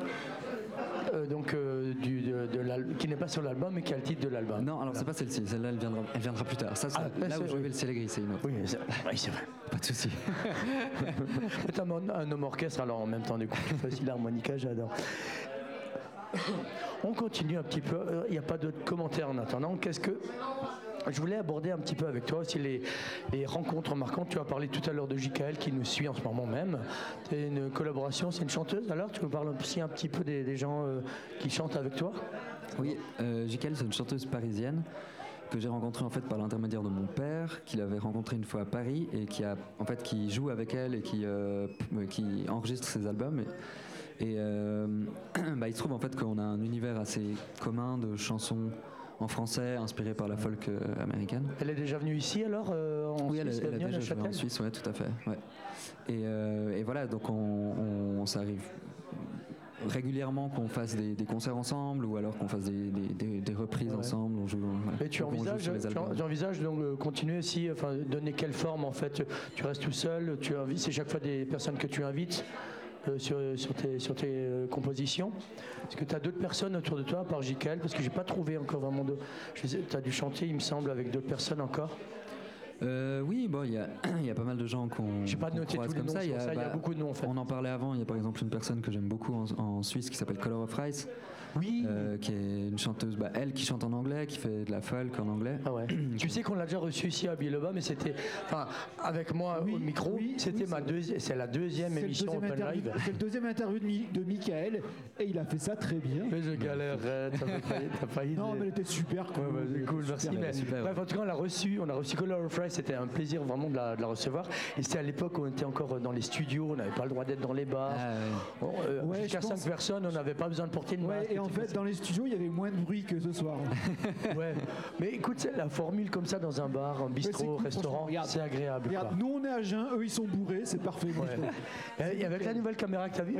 euh, donc, euh, du, de, de l'al- qui n'est pas sur l'album, mais qui a le titre de l'album. Non, alors c'est pas celle-ci, celle-là elle viendra, elle viendra plus tard. Ça, Ah, là où je vais le gris, c'est une autre. Oui, c'est oui, vrai. Pas de souci. C'est un, un homme orchestre, alors en même temps, du coup, tu fais aussi l'harmonica, j'adore. On continue un petit peu. Euh, Il n'y a pas d'autres commentaires en attendant. Qu'est-ce que. Je voulais aborder un petit peu avec toi aussi les, rencontres marquantes. Tu as parlé tout à l'heure de JKL qui nous suit en ce moment même. C'est une collaboration, c'est une chanteuse. Alors, tu nous parles aussi un petit peu des, gens euh, qui chantent avec toi? Oui, euh, Jikel, c'est une chanteuse parisienne que j'ai rencontrée en fait par l'intermédiaire de mon père, qu'il avait rencontré une fois à Paris et qui a en fait qui joue avec elle et qui euh, p- qui enregistre ses albums. Et, euh, bah, il se trouve en fait qu'on a un univers assez commun de chansons en français inspirées par la folk euh, américaine. Elle est déjà venue ici alors euh, en Oui, elle, Suisse, elle a venue à déjà joué en Suisse, ouais, tout à fait. ouais. Et, euh, et voilà, donc on, on- ça arrive régulièrement qu'on fasse des, des concerts ensemble ou alors qu'on fasse des, des- des- des reprises Ouais. ensemble. On joue. Et tu envisages, tu, envisages donc continuer aussi, enfin donner quelle forme en fait? Tu restes tout seul, tu invites, c'est chaque fois des personnes que tu invites sur, sur tes, sur tes euh, compositions. Est-ce que tu as d'autres personnes autour de toi, à part JKL Parce que j'ai pas trouvé encore vraiment de. Tu as dû chanter, il me semble, avec d'autres personnes encore. Euh, oui, bon, il y a, y a pas mal de gens qu'on J'ai pas qu'on noté croise tous les comme noms, ça. Il y il y a bah, beaucoup de noms en fait. On en parlait avant. Il y a par exemple une personne que j'aime beaucoup en, en Suisse qui s'appelle Color of Rice, Oui. euh, qui est une chanteuse, bah, elle qui chante en anglais, qui fait de la folk en anglais. Ah ouais. tu sais qu'on l'a déjà reçu ici à Biloba, mais c'était, enfin, avec moi Oui, au micro, oui, c'était oui, ma deuxième, c'est la deuxième émission deuxième Open interview- Live. c'est le deuxième interview de, Mi- de Michael et il a fait ça très bien. Mais je galérerais, t'as pas, t'as pas idée. Non, mais elle était super cool. Ouais, bah, cool, merci. super. mais- super, bref, en tout cas, on l'a reçu, on a reçu Color of Rice c'était un plaisir vraiment de la, de la recevoir. Et c'était à l'époque où on était encore dans les studios, on n'avait pas le droit d'être dans les bars. Ah, ouais. Bon, euh, Ouais, Jusqu'à je 5 pense- personnes, on n'avait pas besoin de porter une Ouais, masque. et en fait, dans les studios, il y avait moins de bruit que ce soir. Ouais. Mais écoute, la formule comme ça dans un bar, un bistrot, cool, restaurant, c'est agréable. quoi. Regarde, nous on est à jeun, eux ils sont bourrés, c'est parfait. Et Eh, avec la nouvelle caméra que tu as vue,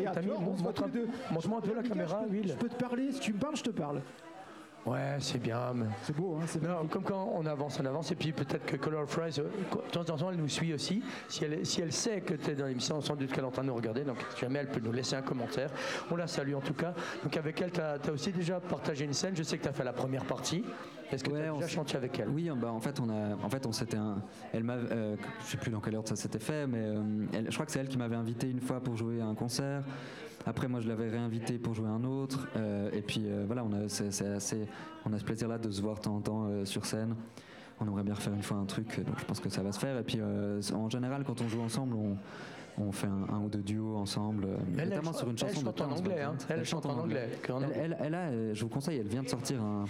montre-moi un peu la caméra, Will. je peux te parler, si tu me parles, je te parle. Ouais, c'est bien. mais- C'est beau, hein, c'est Non, comme quand on avance, on avance, et puis peut-être que Color Fries, euh, de temps en temps, elle nous suit aussi. Si elle, si elle sait que tu es dans l'émission, sans doute qu'elle est en train de nous regarder, donc si jamais elle peut nous laisser un commentaire. On la salue en tout cas. Donc avec elle, tu as, aussi déjà partagé une scène. Je sais que tu as fait la première partie. Est-ce que Ouais, tu as déjà chanté avec elle? Oui, bah, en fait, on a, en fait, on s'était, un, elle m'a, euh, je sais plus dans quelle ordre ça s'était fait, mais euh, elle- je crois que c'est elle qui m'avait invité une fois pour jouer à un concert. Après, moi, je l'avais réinvité pour jouer un autre. euh, et puis euh, voilà, on a, assez, on a ce plaisir-là de se voir de temps en temps euh, sur scène. On aimerait bien refaire une fois un truc, donc je pense que ça va se faire. Et puis, en général, quand on joue ensemble, on, on fait un, un ou deux duos ensemble, Elle, notamment elle sur une elle chanson de chante en anglais, hein. Elle chante en anglais, Elle, a, je vous conseille, elle vient de sortir un,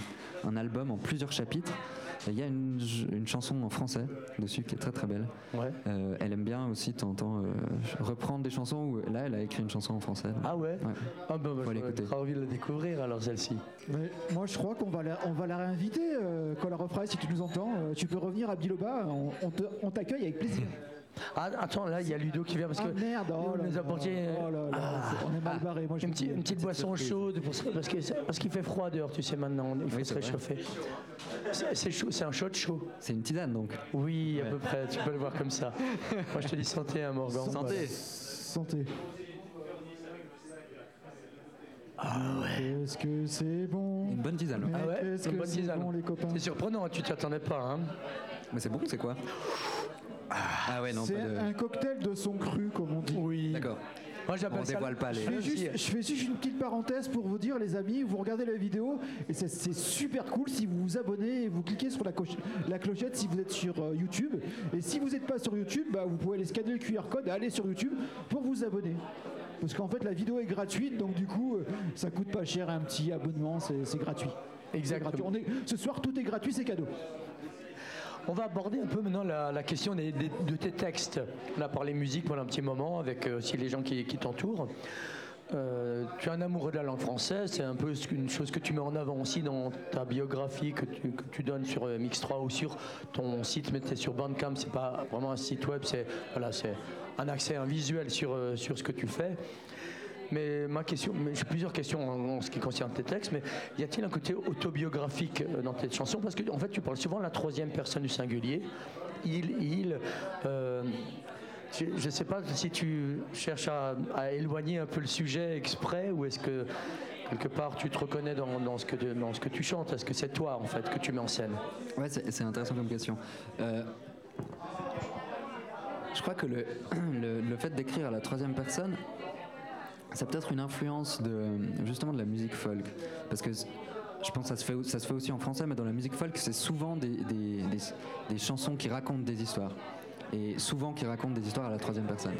un album en plusieurs chapitres. Il y a une, une chanson en français dessus qui est très très belle. Ouais. Euh, elle aime bien aussi temps euh, reprendre des chansons. Où, là, elle a écrit une chanson en français. Ah ouais, Ouais. Ah bah, bah, j'aurais envie de la découvrir alors celle-ci. Mais moi je crois qu'on va la, on va la réinviter, euh, quand la refera, si tu nous entends. euh, tu peux revenir à Biloba, on, on te- on t'accueille avec plaisir. Ah, attends, là, il y a Ludo qui vient parce ah que. merde, oh nous, là nous là, apportiez- oh là là, Ah. c'est- on est mal barré. Moi, je Une, petite- dis. une petite boisson chaude pour parce qu'il fait froid dehors, tu sais maintenant, il faut Oui, se réchauffer. C'est chaud, c'est un shot chaud. C'est une tisane donc. Oui, à peu près, tu peux le voir comme ça. Moi je te dis santé, hein, Morgan. Santé. Santé. Ah ouais. Est-ce que c'est bon Une bonne tisane. Ah ouais, Qu'est-ce une que bonne tisane. bon les copains C'est surprenant, hein, tu t'y attendais pas. Hein. Mais c'est bon, c'est quoi? Ah ouais, non, C'est pas de. un cocktail de son cru, comme on dit. Oui. D'accord. Moi j'appelle On ça. dévoile pas les- Je fais, juste, je fais juste une petite parenthèse pour vous dire, les amis, vous regardez la vidéo et c'est- c'est super cool si vous vous abonnez et vous cliquez sur la, coche- la clochette si vous êtes sur euh, YouTube. Et si vous n'êtes pas sur YouTube, bah, vous pouvez aller scanner le QR code et aller sur YouTube pour vous abonner. Parce qu'en fait, la vidéo est gratuite, donc du coup, euh, ça coûte pas cher un petit abonnement, c'est c'est gratuit. C'est Exactement. gratuit. On est- ce soir, tout est gratuit, c'est cadeau. On va aborder un peu maintenant la, question des- de tes textes. On a parlé musique pendant un petit moment avec euh, aussi les gens qui, t'entourent. Euh, tu es un amoureux de la langue française, c'est un peu une chose que tu mets en avant aussi dans ta biographie que tu, donnes sur euh, Mix3 ou sur ton site, mais c'est sur Bandcamp, c'est pas vraiment un site web, c'est voilà, un accès, un visuel sur, sur ce que tu fais. Mais ma question, j'ai plusieurs questions en, ce qui concerne tes textes, mais y a-t-il un côté autobiographique euh, dans tes chansons? Parce que en fait, tu parles souvent de la troisième personne du singulier. Il, il. euh, je ne sais pas si tu cherches à, éloigner un peu le sujet exprès ou est-ce que quelque part tu te reconnais dans, ce, que, tu chantes? Est-ce que c'est toi en fait que tu mets en scène? Ouais, c'est intéressant comme question. Euh, je crois que le, le, le fait d'écrire à la troisième personne, c'est peut-être une influence de justement de la musique folk. Parce que je pense que ça se fait, ça se fait aussi en français, mais dans la musique folk, c'est souvent des, des- des- des chansons qui racontent des histoires. Et souvent qui racontent des histoires à la troisième personne.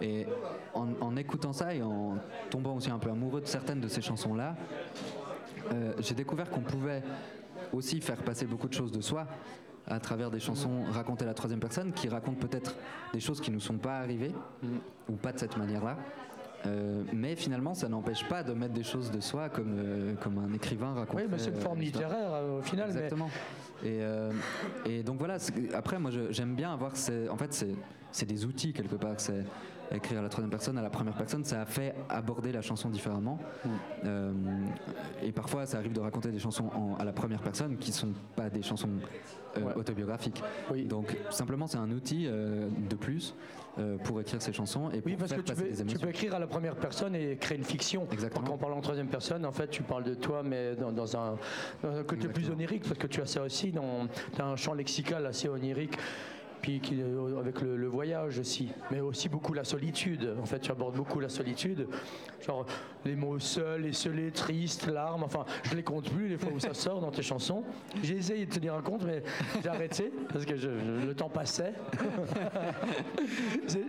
Et en, en écoutant ça et en tombant aussi un peu amoureux de certaines de ces chansons-là, euh, j'ai découvert qu'on pouvait aussi faire passer beaucoup de choses de soi à travers des chansons racontées à la troisième personne qui racontent peut-être des choses qui nous sont pas arrivées ou pas de cette manière-là. Euh, mais finalement, ça n'empêche pas de mettre des choses de soi comme, euh, comme un écrivain raconte. Oui, mais c'est une forme littéraire euh, au final. mais- Exactement. Et, euh, et donc voilà, après, moi j'aime bien avoir. Ces, en fait, c'est- c'est des outils quelque part. C'est écrire à la troisième personne, à la première personne, ça a fait aborder la chanson différemment. Euh, et parfois, ça arrive de raconter des chansons en- à la première personne qui sont pas des chansons euh, Ouais. autobiographiques. Oui. Donc simplement, c'est un outil euh, de plus pour écrire ces chansons et pour Oui, parce que tu passer peux, des tu peux écrire à la première personne et créer une fiction. Exactement. Quand on parle en troisième personne, en fait, tu parles de toi, mais dans, dans un, dans un côté plus onirique, parce que tu as ça aussi, dans, tu as un champ lexical assez onirique. Puis qui, euh, avec le, le voyage aussi, mais aussi beaucoup la solitude. En fait, tu abordes beaucoup la solitude, genre les mots seul, esselé, triste, larmes. Enfin, je les compte plus les fois où ça sort dans tes chansons. J'ai essayé de tenir un compte, mais j'ai arrêté parce que je- je- le temps passait.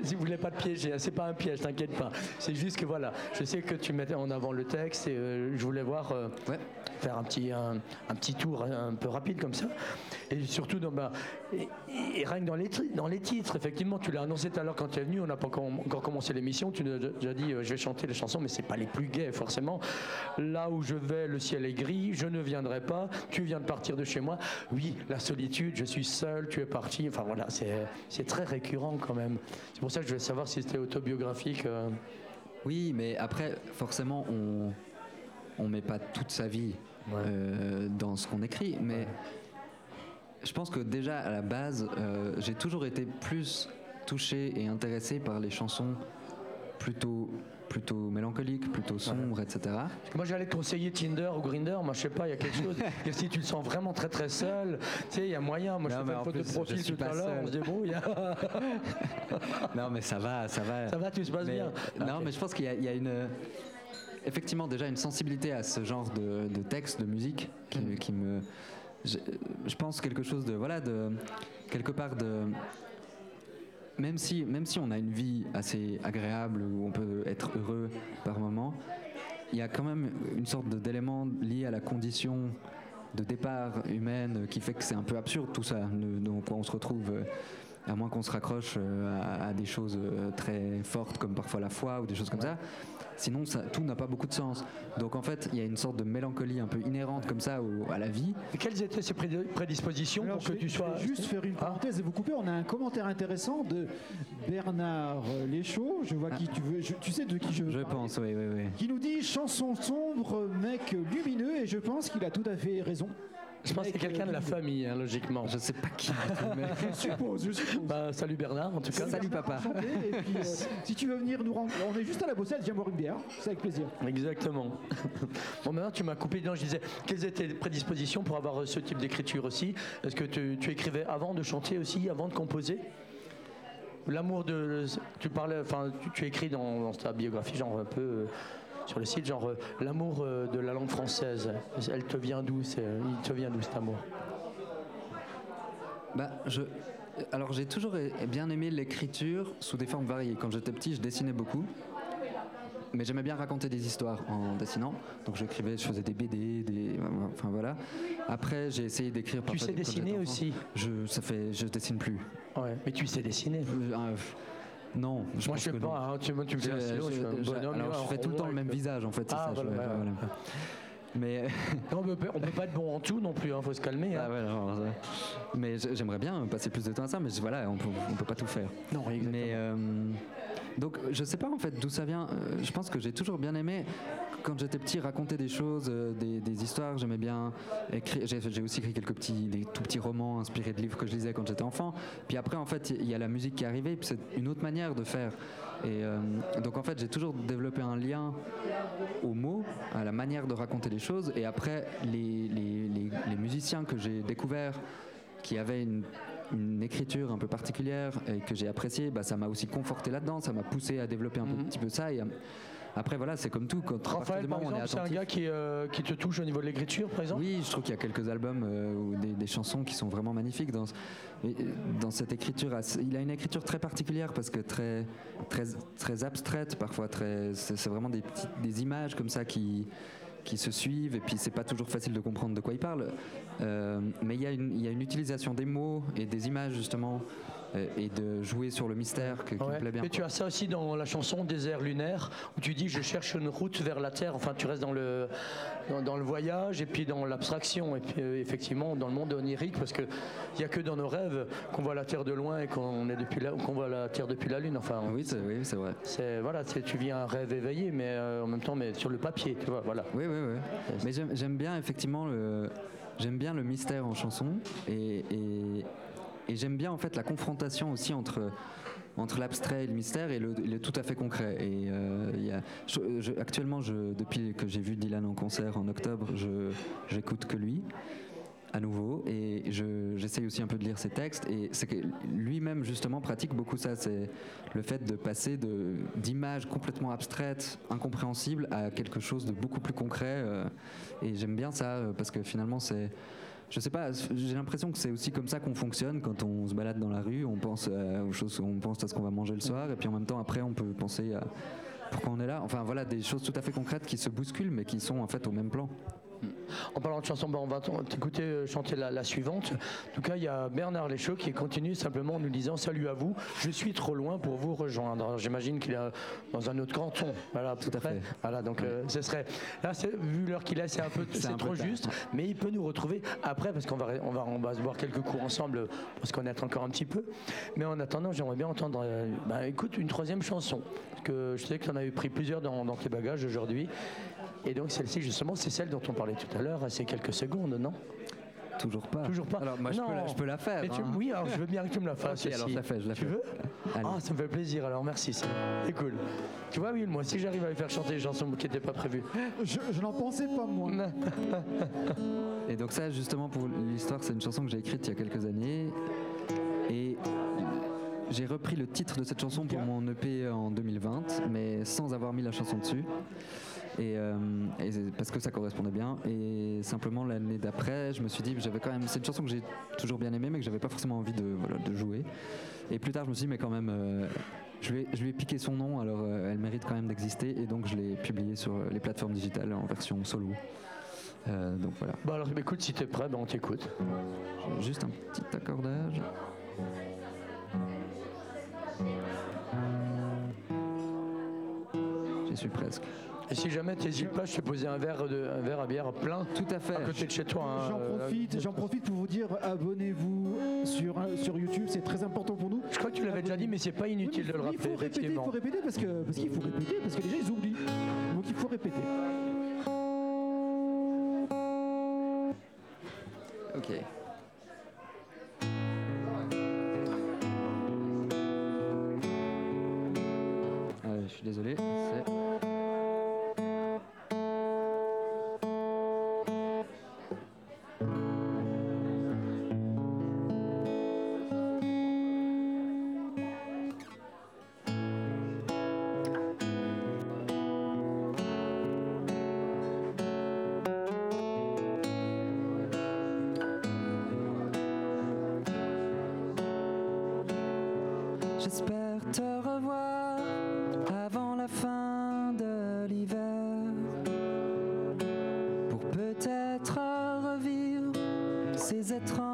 Si vous voulez pas te piéger, hein, c'est pas un piège, t'inquiète pas. C'est juste que voilà, je sais que tu mettais en avant le texte et euh, je voulais voir euh, Ouais. Faire un petit, un, petit tour un peu rapide comme ça. Et surtout, dans, bah, et, et dans les, dans les titres, effectivement, tu l'as annoncé tout à l'heure quand tu es venu, on n'a pas encore, commencé l'émission, tu nous as déjà dit euh, je vais chanter les chansons, mais c'est pas les plus gaies forcément. Là où je vais, le ciel est gris, je ne viendrai pas, tu viens de partir de chez moi. Oui, la solitude, je suis seul, tu es parti. Enfin voilà, c'est très récurrent quand même. C'est pour ça que je voulais savoir si c'était autobiographique. euh. Oui, mais après, forcément, on on met pas toute sa vie Ouais. euh, dans ce qu'on écrit, mais je pense que déjà à la base, euh, j'ai toujours été plus touché et intéressé par les chansons plutôt plutôt mélancoliques, plutôt sombres, etc. Parce que Moi j'allais te conseiller Tinder ou Grinder, moi je sais pas, il y a quelque chose. Et si tu le sens vraiment très très seul, tu sais, il y a moyen. Moi je Non, te mais fais une photo de profil je tout à l'heure, on se débrouille. Non, mais ça va, ça va. Ça va, tout se passe Mais- bien. Non, mais je pense qu'il y a une. Effectivement, déjà une sensibilité à ce genre de, de texte, de musique, qui, Mm. qui me. Je, je pense quelque chose de. Voilà, de. Quelque part de. Même si, même si on a une vie assez agréable, où on peut être heureux par moment, il y a quand même une sorte d'élément lié à la condition de départ humaine qui fait que c'est un peu absurde tout ça. Ne- Donc on se retrouve, euh, à moins qu'on se raccroche euh, à, à des choses euh, très fortes comme parfois la foi ou des choses comme ça. Sinon, ça, tout n'a pas beaucoup de sens. Donc en fait, il y a une sorte de mélancolie un peu inhérente comme ça au- à la vie. Et quelles étaient ces prédis- prédispositions Alors, pour je que vais- tu je sois. vais juste faire une Ah. parenthèse et vous couper. On a un commentaire intéressant de Bernard Léchaud. Je vois qui tu veux. je- tu sais de qui je veux Je parler. pense, oui, oui, oui. Qui nous dit chanson sombre, mec lumineux. Et je pense qu'il a tout à fait raison. Je pense que c'est quelqu'un de la famille, hein, logiquement. Je sais pas qui. mais- Je suppose, je suppose. Bah, salut Bernard, en tout cas. Salut papa. Enchanté. Et puis, euh, si tu veux venir nous rendre, on est juste à la bossette, viens boire une bière. C'est avec plaisir. Exactement. Bon, maintenant tu m'as coupé. Non, je disais, quelles étaient tes prédispositions pour avoir euh, ce type d'écriture aussi? Est-ce que tu, tu écrivais avant de chanter aussi, avant de composer? L'amour de. Tu parlais, enfin, tu, tu écris dans, dans ta biographie, genre un peu euh, sur le site, genre euh, l'amour euh, de la langue française. Elle te vient d'où c'est- Il te vient d'où cet amour? Bah, je... Alors j'ai toujours bien aimé l'écriture sous des formes variées. Quand j'étais petit, je dessinais beaucoup. Mais j'aimais bien raconter des histoires en dessinant. Donc j'écrivais, je faisais des BD, des... Enfin voilà. Après, j'ai essayé d'écrire Tu sais des dessiner aussi? Je, ça fait, je dessine plus. Ouais, mais tu sais dessiner. Euh, euh, non, je Moi pense je sais que pas, hein, tu, moi, tu me fais Je- stylo, je, je- fais un je- bonhomme, alors je fais tout le temps le même visage en fait, c'est Ah, ça. voilà, voilà. Mais Non, on peut, on peut pas être bon en tout non plus, il faut se calmer. hein. Ah ouais, non, ça- mais j'aimerais bien passer plus de temps à ça, mais voilà, on peut, on peut pas tout faire. Non, exactement. Mais euh, donc je sais pas en fait d'où ça vient. Euh, Je pense que j'ai toujours bien aimé quand j'étais petit raconter des choses, euh, des, des histoires. J'aimais bien écrire. J'ai aussi écrit quelques petits, des tout petits romans inspirés de livres que je lisais quand j'étais enfant. Puis après en fait il y a la musique qui est arrivée. Puis c'est une autre manière de faire. Et euh, donc en fait j'ai toujours développé un lien aux mots, à la manière de raconter les choses. Et après les, les, les- les musiciens que j'ai découverts qui avaient une, une écriture un peu particulière et que j'ai appréciée, bah, ça m'a aussi conforté là-dedans, ça m'a poussé à développer un Mhm. petit peu ça. Et à- après, voilà, c'est comme tout. Quand, Raphaël, par exemple, c'est un gars qui, euh, qui te touche au niveau de l'écriture, par exemple oui, je trouve qu'il y a quelques albums euh, ou des, des chansons qui sont vraiment magnifiques dans, dans cette écriture. Il a une écriture très particulière parce que très, très, très abstraite parfois. Très, c'est, vraiment des, petites, des images comme ça qui, qui se suivent et puis c'est pas toujours facile de comprendre de quoi il parle. Euh, mais il y, a une, il y a une utilisation des mots et des images justement et de jouer sur le mystère que- qui Ouais. me plaît bien. Et tu as ça aussi dans la chanson Désert lunaire, où tu dis je cherche une route vers la Terre. Enfin, tu restes dans le, dans, dans le voyage et puis dans l'abstraction. Et puis euh, effectivement, dans le monde onirique, parce qu'il n'y a que dans nos rêves qu'on voit la Terre de loin et qu'on est depuis la, qu'on voit la Terre depuis la Lune. Enfin, Oui, c'est, oui, c'est vrai. c'est voilà, tu vis un rêve éveillé, mais euh, en même temps, mais sur le papier, tu vois, voilà. Oui, oui, oui. Mais j'aime, j'aime bien effectivement le, j'aime bien le mystère en chanson et, et, et j'aime bien en fait la confrontation aussi entre entre l'abstrait et le mystère et le, tout à fait concret. Et euh, actuellement, depuis que j'ai vu Dylan en concert en octobre, je j'écoute que lui à nouveau et je- j'essaye aussi un peu de lire ses textes et c'est que lui-même justement pratique beaucoup ça c'est le fait de passer d'images complètement abstraites incompréhensibles à quelque chose de beaucoup plus concret euh, et j'aime bien ça euh, parce que finalement c'est je sais pas, j'ai l'impression que c'est aussi comme ça qu'on fonctionne quand on se balade dans la rue, on pense euh, aux choses, on pense à ce qu'on va manger le soir, et puis en même temps après on peut penser à pourquoi on est là. Enfin voilà, des choses tout à fait concrètes qui se bousculent, mais qui sont en fait au même plan. En parlant de chansons, ben, on va t'écouter euh, chanter la, la suivante. En tout cas, il y a Bernard Léchaud qui continue simplement en nous disant Salut à vous, je suis trop loin pour vous rejoindre. J'imagine qu'il est euh, dans un autre canton. Voilà, tout à fait. Voilà, donc euh, ce serait. Là, vu l'heure qu'il a, c'est un peu, C'est trop tard. juste. Mais il peut nous retrouver après parce qu'on va, on va, on va se boire quelques coups ensemble parce qu'on est encore un petit peu. Mais en attendant, j'aimerais bien entendre, euh, ben, écoute, une troisième chanson. Parce que je sais que tu en as eu pris plusieurs dans, dans tes bagages aujourd'hui. Et donc celle-ci, justement, c'est celle dont on parlait tout à l'heure, à ces quelques secondes, non? Toujours pas. Toujours pas. Alors moi je, Non. peux la, je peux la faire. Mais tu- hein. Oui, alors je veux bien que tu me la fasses. Ok, alors aussi. je la fais, je la Tu fais. veux? Allez. Ah, ça me fait plaisir, alors merci, c'est c'est cool. Tu vois, oui, moi, si j'arrive à lui faire chanter des chansons qui n'étaient pas prévues. Je, je n'en pensais pas, moi. Et donc ça, justement, pour l'histoire, c'est une chanson que j'ai écrite il y a quelques années. Et j'ai repris le titre de cette chanson pour mon EP en 2020, mais sans avoir mis la chanson dessus. Et, euh, et parce que ça correspondait bien. Et simplement l'année d'après, je me suis dit, j'avais quand même, c'est une chanson que j'ai toujours bien aimée, mais que j'avais pas forcément envie de, voilà, de jouer. Et plus tard, je me suis dit, mais quand même, euh, je, lui ai, je lui ai piqué son nom, alors euh, elle mérite quand même d'exister. Et donc je l'ai publiée sur les plateformes digitales en version solo. Euh, donc voilà. Bon, alors écoute, si t'es prêt, ben, on t'écoute. Juste un petit accordage. J'y suis presque. Et si jamais t'hésites pas, je te posais un verre, de, un verre à bière plein Tout à fait. à côté de chez toi. hein, J'en euh, profite, j'en profite pour vous dire abonnez-vous sur, sur YouTube, c'est très important pour nous. Je crois que tu l'avais déjà dit, mais c'est pas Oui, inutile de le il rappeler, faut répéter, il faut répéter parce que parce qu'il faut répéter parce que les gens ils oublient. Donc il faut répéter. Ok. Euh, je suis désolé. c'est- ces étranges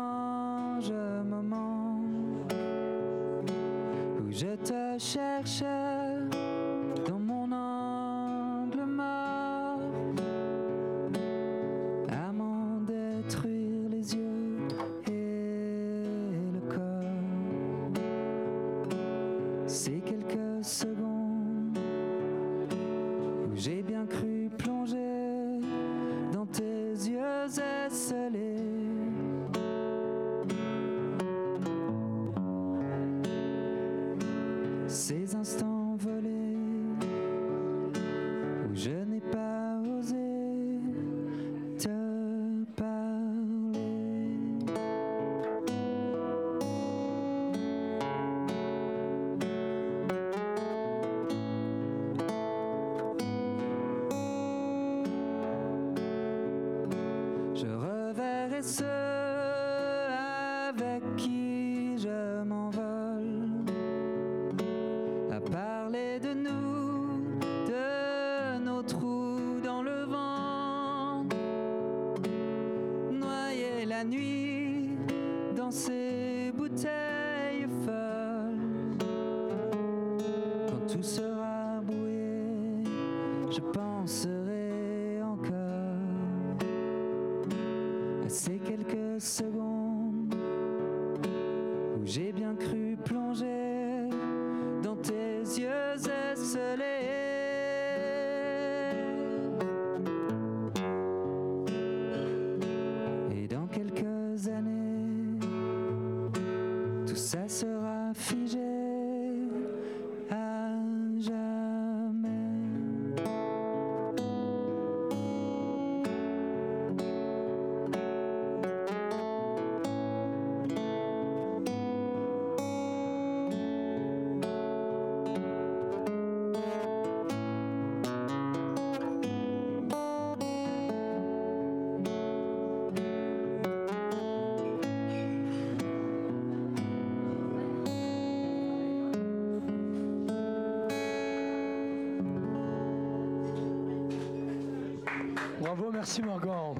merci Margot.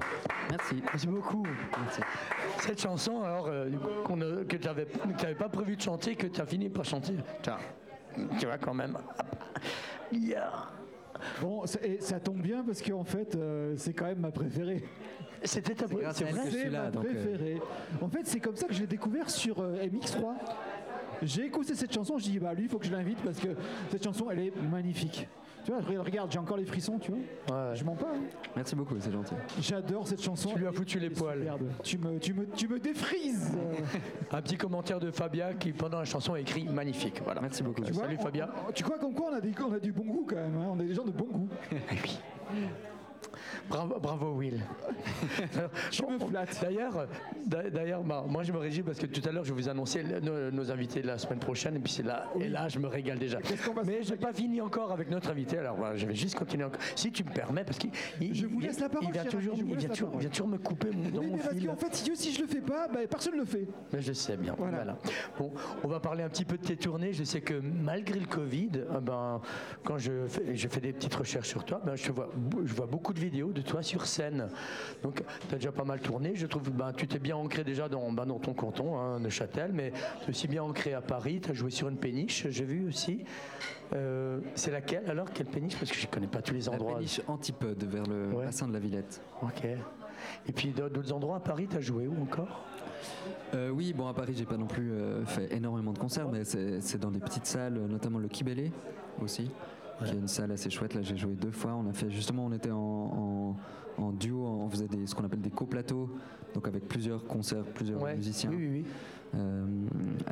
Merci. Merci beaucoup. Merci. Cette chanson, alors, euh, qu'on ne- que tu n'avais pas prévu de chanter, que tu as fini par chanter. Tiens, tu vois quand même. Yeah. Bon, ça, et ça tombe bien parce qu'en fait, euh, c'est quand même ma préférée. C'était ta grâce c'est à elle vrai que je C'est suis là, ma donc, euh, préférée. En fait, c'est comme ça que je l'ai découvert sur euh, MX3. J'ai écouté cette chanson, je dis bah lui, il faut que je l'invite parce que cette chanson, elle est magnifique. Tu vois, regarde, j'ai encore les frissons, tu vois. Ouais. Je mens pas. hein. Merci beaucoup, c'est gentil. J'adore cette chanson. Tu lui as foutu les elle est poils. superbe. Tu me, tu me, tu me défrises. Euh, Un petit commentaire de Fabia qui, pendant la chanson, a écrit magnifique. Voilà. Merci beaucoup. tu vois, Salut on- Fabia. on- tu vois comme quoi on a, des, on a du bon goût quand même. hein. On est des gens de bon goût. Bravo, bravo Will. Je me flatte. D'ailleurs, d'a- d'ailleurs, bah, moi je me réjouis parce que tout à l'heure je vous annonçais nos, nos invités de la semaine prochaine et puis c'est là et là je me régale déjà. Mais j'ai pas fini encore avec notre invité. Alors je vais juste continuer encore. Si tu me permets, parce qu'il il- Je vous il- laisse la parole, Il vient toujours, il vient vient me couper mon- dans Oui, mon mais parce qu'en fait, si, si je le fais pas, bah, personne ne le fait. Mais je sais bien. Voilà. Voilà. Bon, on va parler un petit peu de tes tournées. Je sais que malgré le Covid, euh, ben, quand je fais, je fais des petites recherches sur toi, ben, je, vois, je vois beaucoup de vidéos de toi sur scène. Donc, tu as déjà pas mal tourné. Je trouve que ben, tu t'es bien ancré déjà dans, ben, dans ton canton, hein, Neuchâtel, mais tu es aussi bien ancré à Paris. Tu as joué sur une péniche, j'ai vu aussi. Euh, c'est laquelle alors Quelle péniche? Parce que je connais pas tous les La endroits. péniche Antipode vers le Ouais. bassin de la Villette. Ok. Et puis d'autres endroits à Paris, tu as joué où encore? Euh, oui, bon, à Paris, j'ai pas non plus euh, fait énormément de concerts, mais c'est dans des petites salles, notamment le Kibélé aussi, qui est une salle assez chouette. Là, j'ai joué deux fois. On a fait justement, on était en, en- en duo, on faisait des, ce qu'on appelle des coplateaux, donc avec plusieurs concerts, plusieurs Ouais. musiciens. Oui, oui, oui. euh,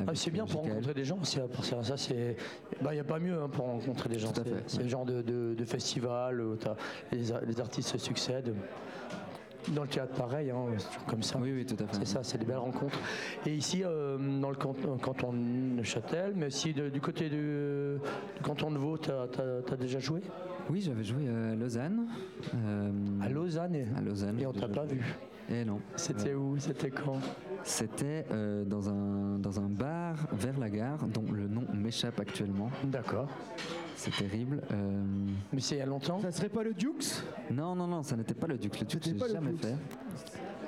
Ah, c'est bien pour rencontrer des gens ça, ça c'est. Il n'y a pas mieux hein, pour rencontrer des gens. C'est- ouais. le genre de, de- de festival où les, les artistes se succèdent. Dans le théâtre, pareil, hein, c'est toujours comme ça. Oui, oui, tout à fait. C'est ça, c'est des belles rencontres. Et ici, euh, dans le canton, canton de Neuchâtel, mais aussi de- du côté du, du canton de Vaud, tu as, déjà joué? Oui, j'avais joué à Lausanne. euh, À Lausanne et, à Lausanne. et on t'a pas vu. Eh non. C'était où? C'était quand? C'était euh, dans, un, dans un bar vers la gare, dont le nom m'échappe actuellement. D'accord. C'est terrible. Euh, Mais c'est il y a longtemps Ça serait pas le Dukes? Non, non, non, ça n'était pas le Duc. Le C'était j'ai jamais fait.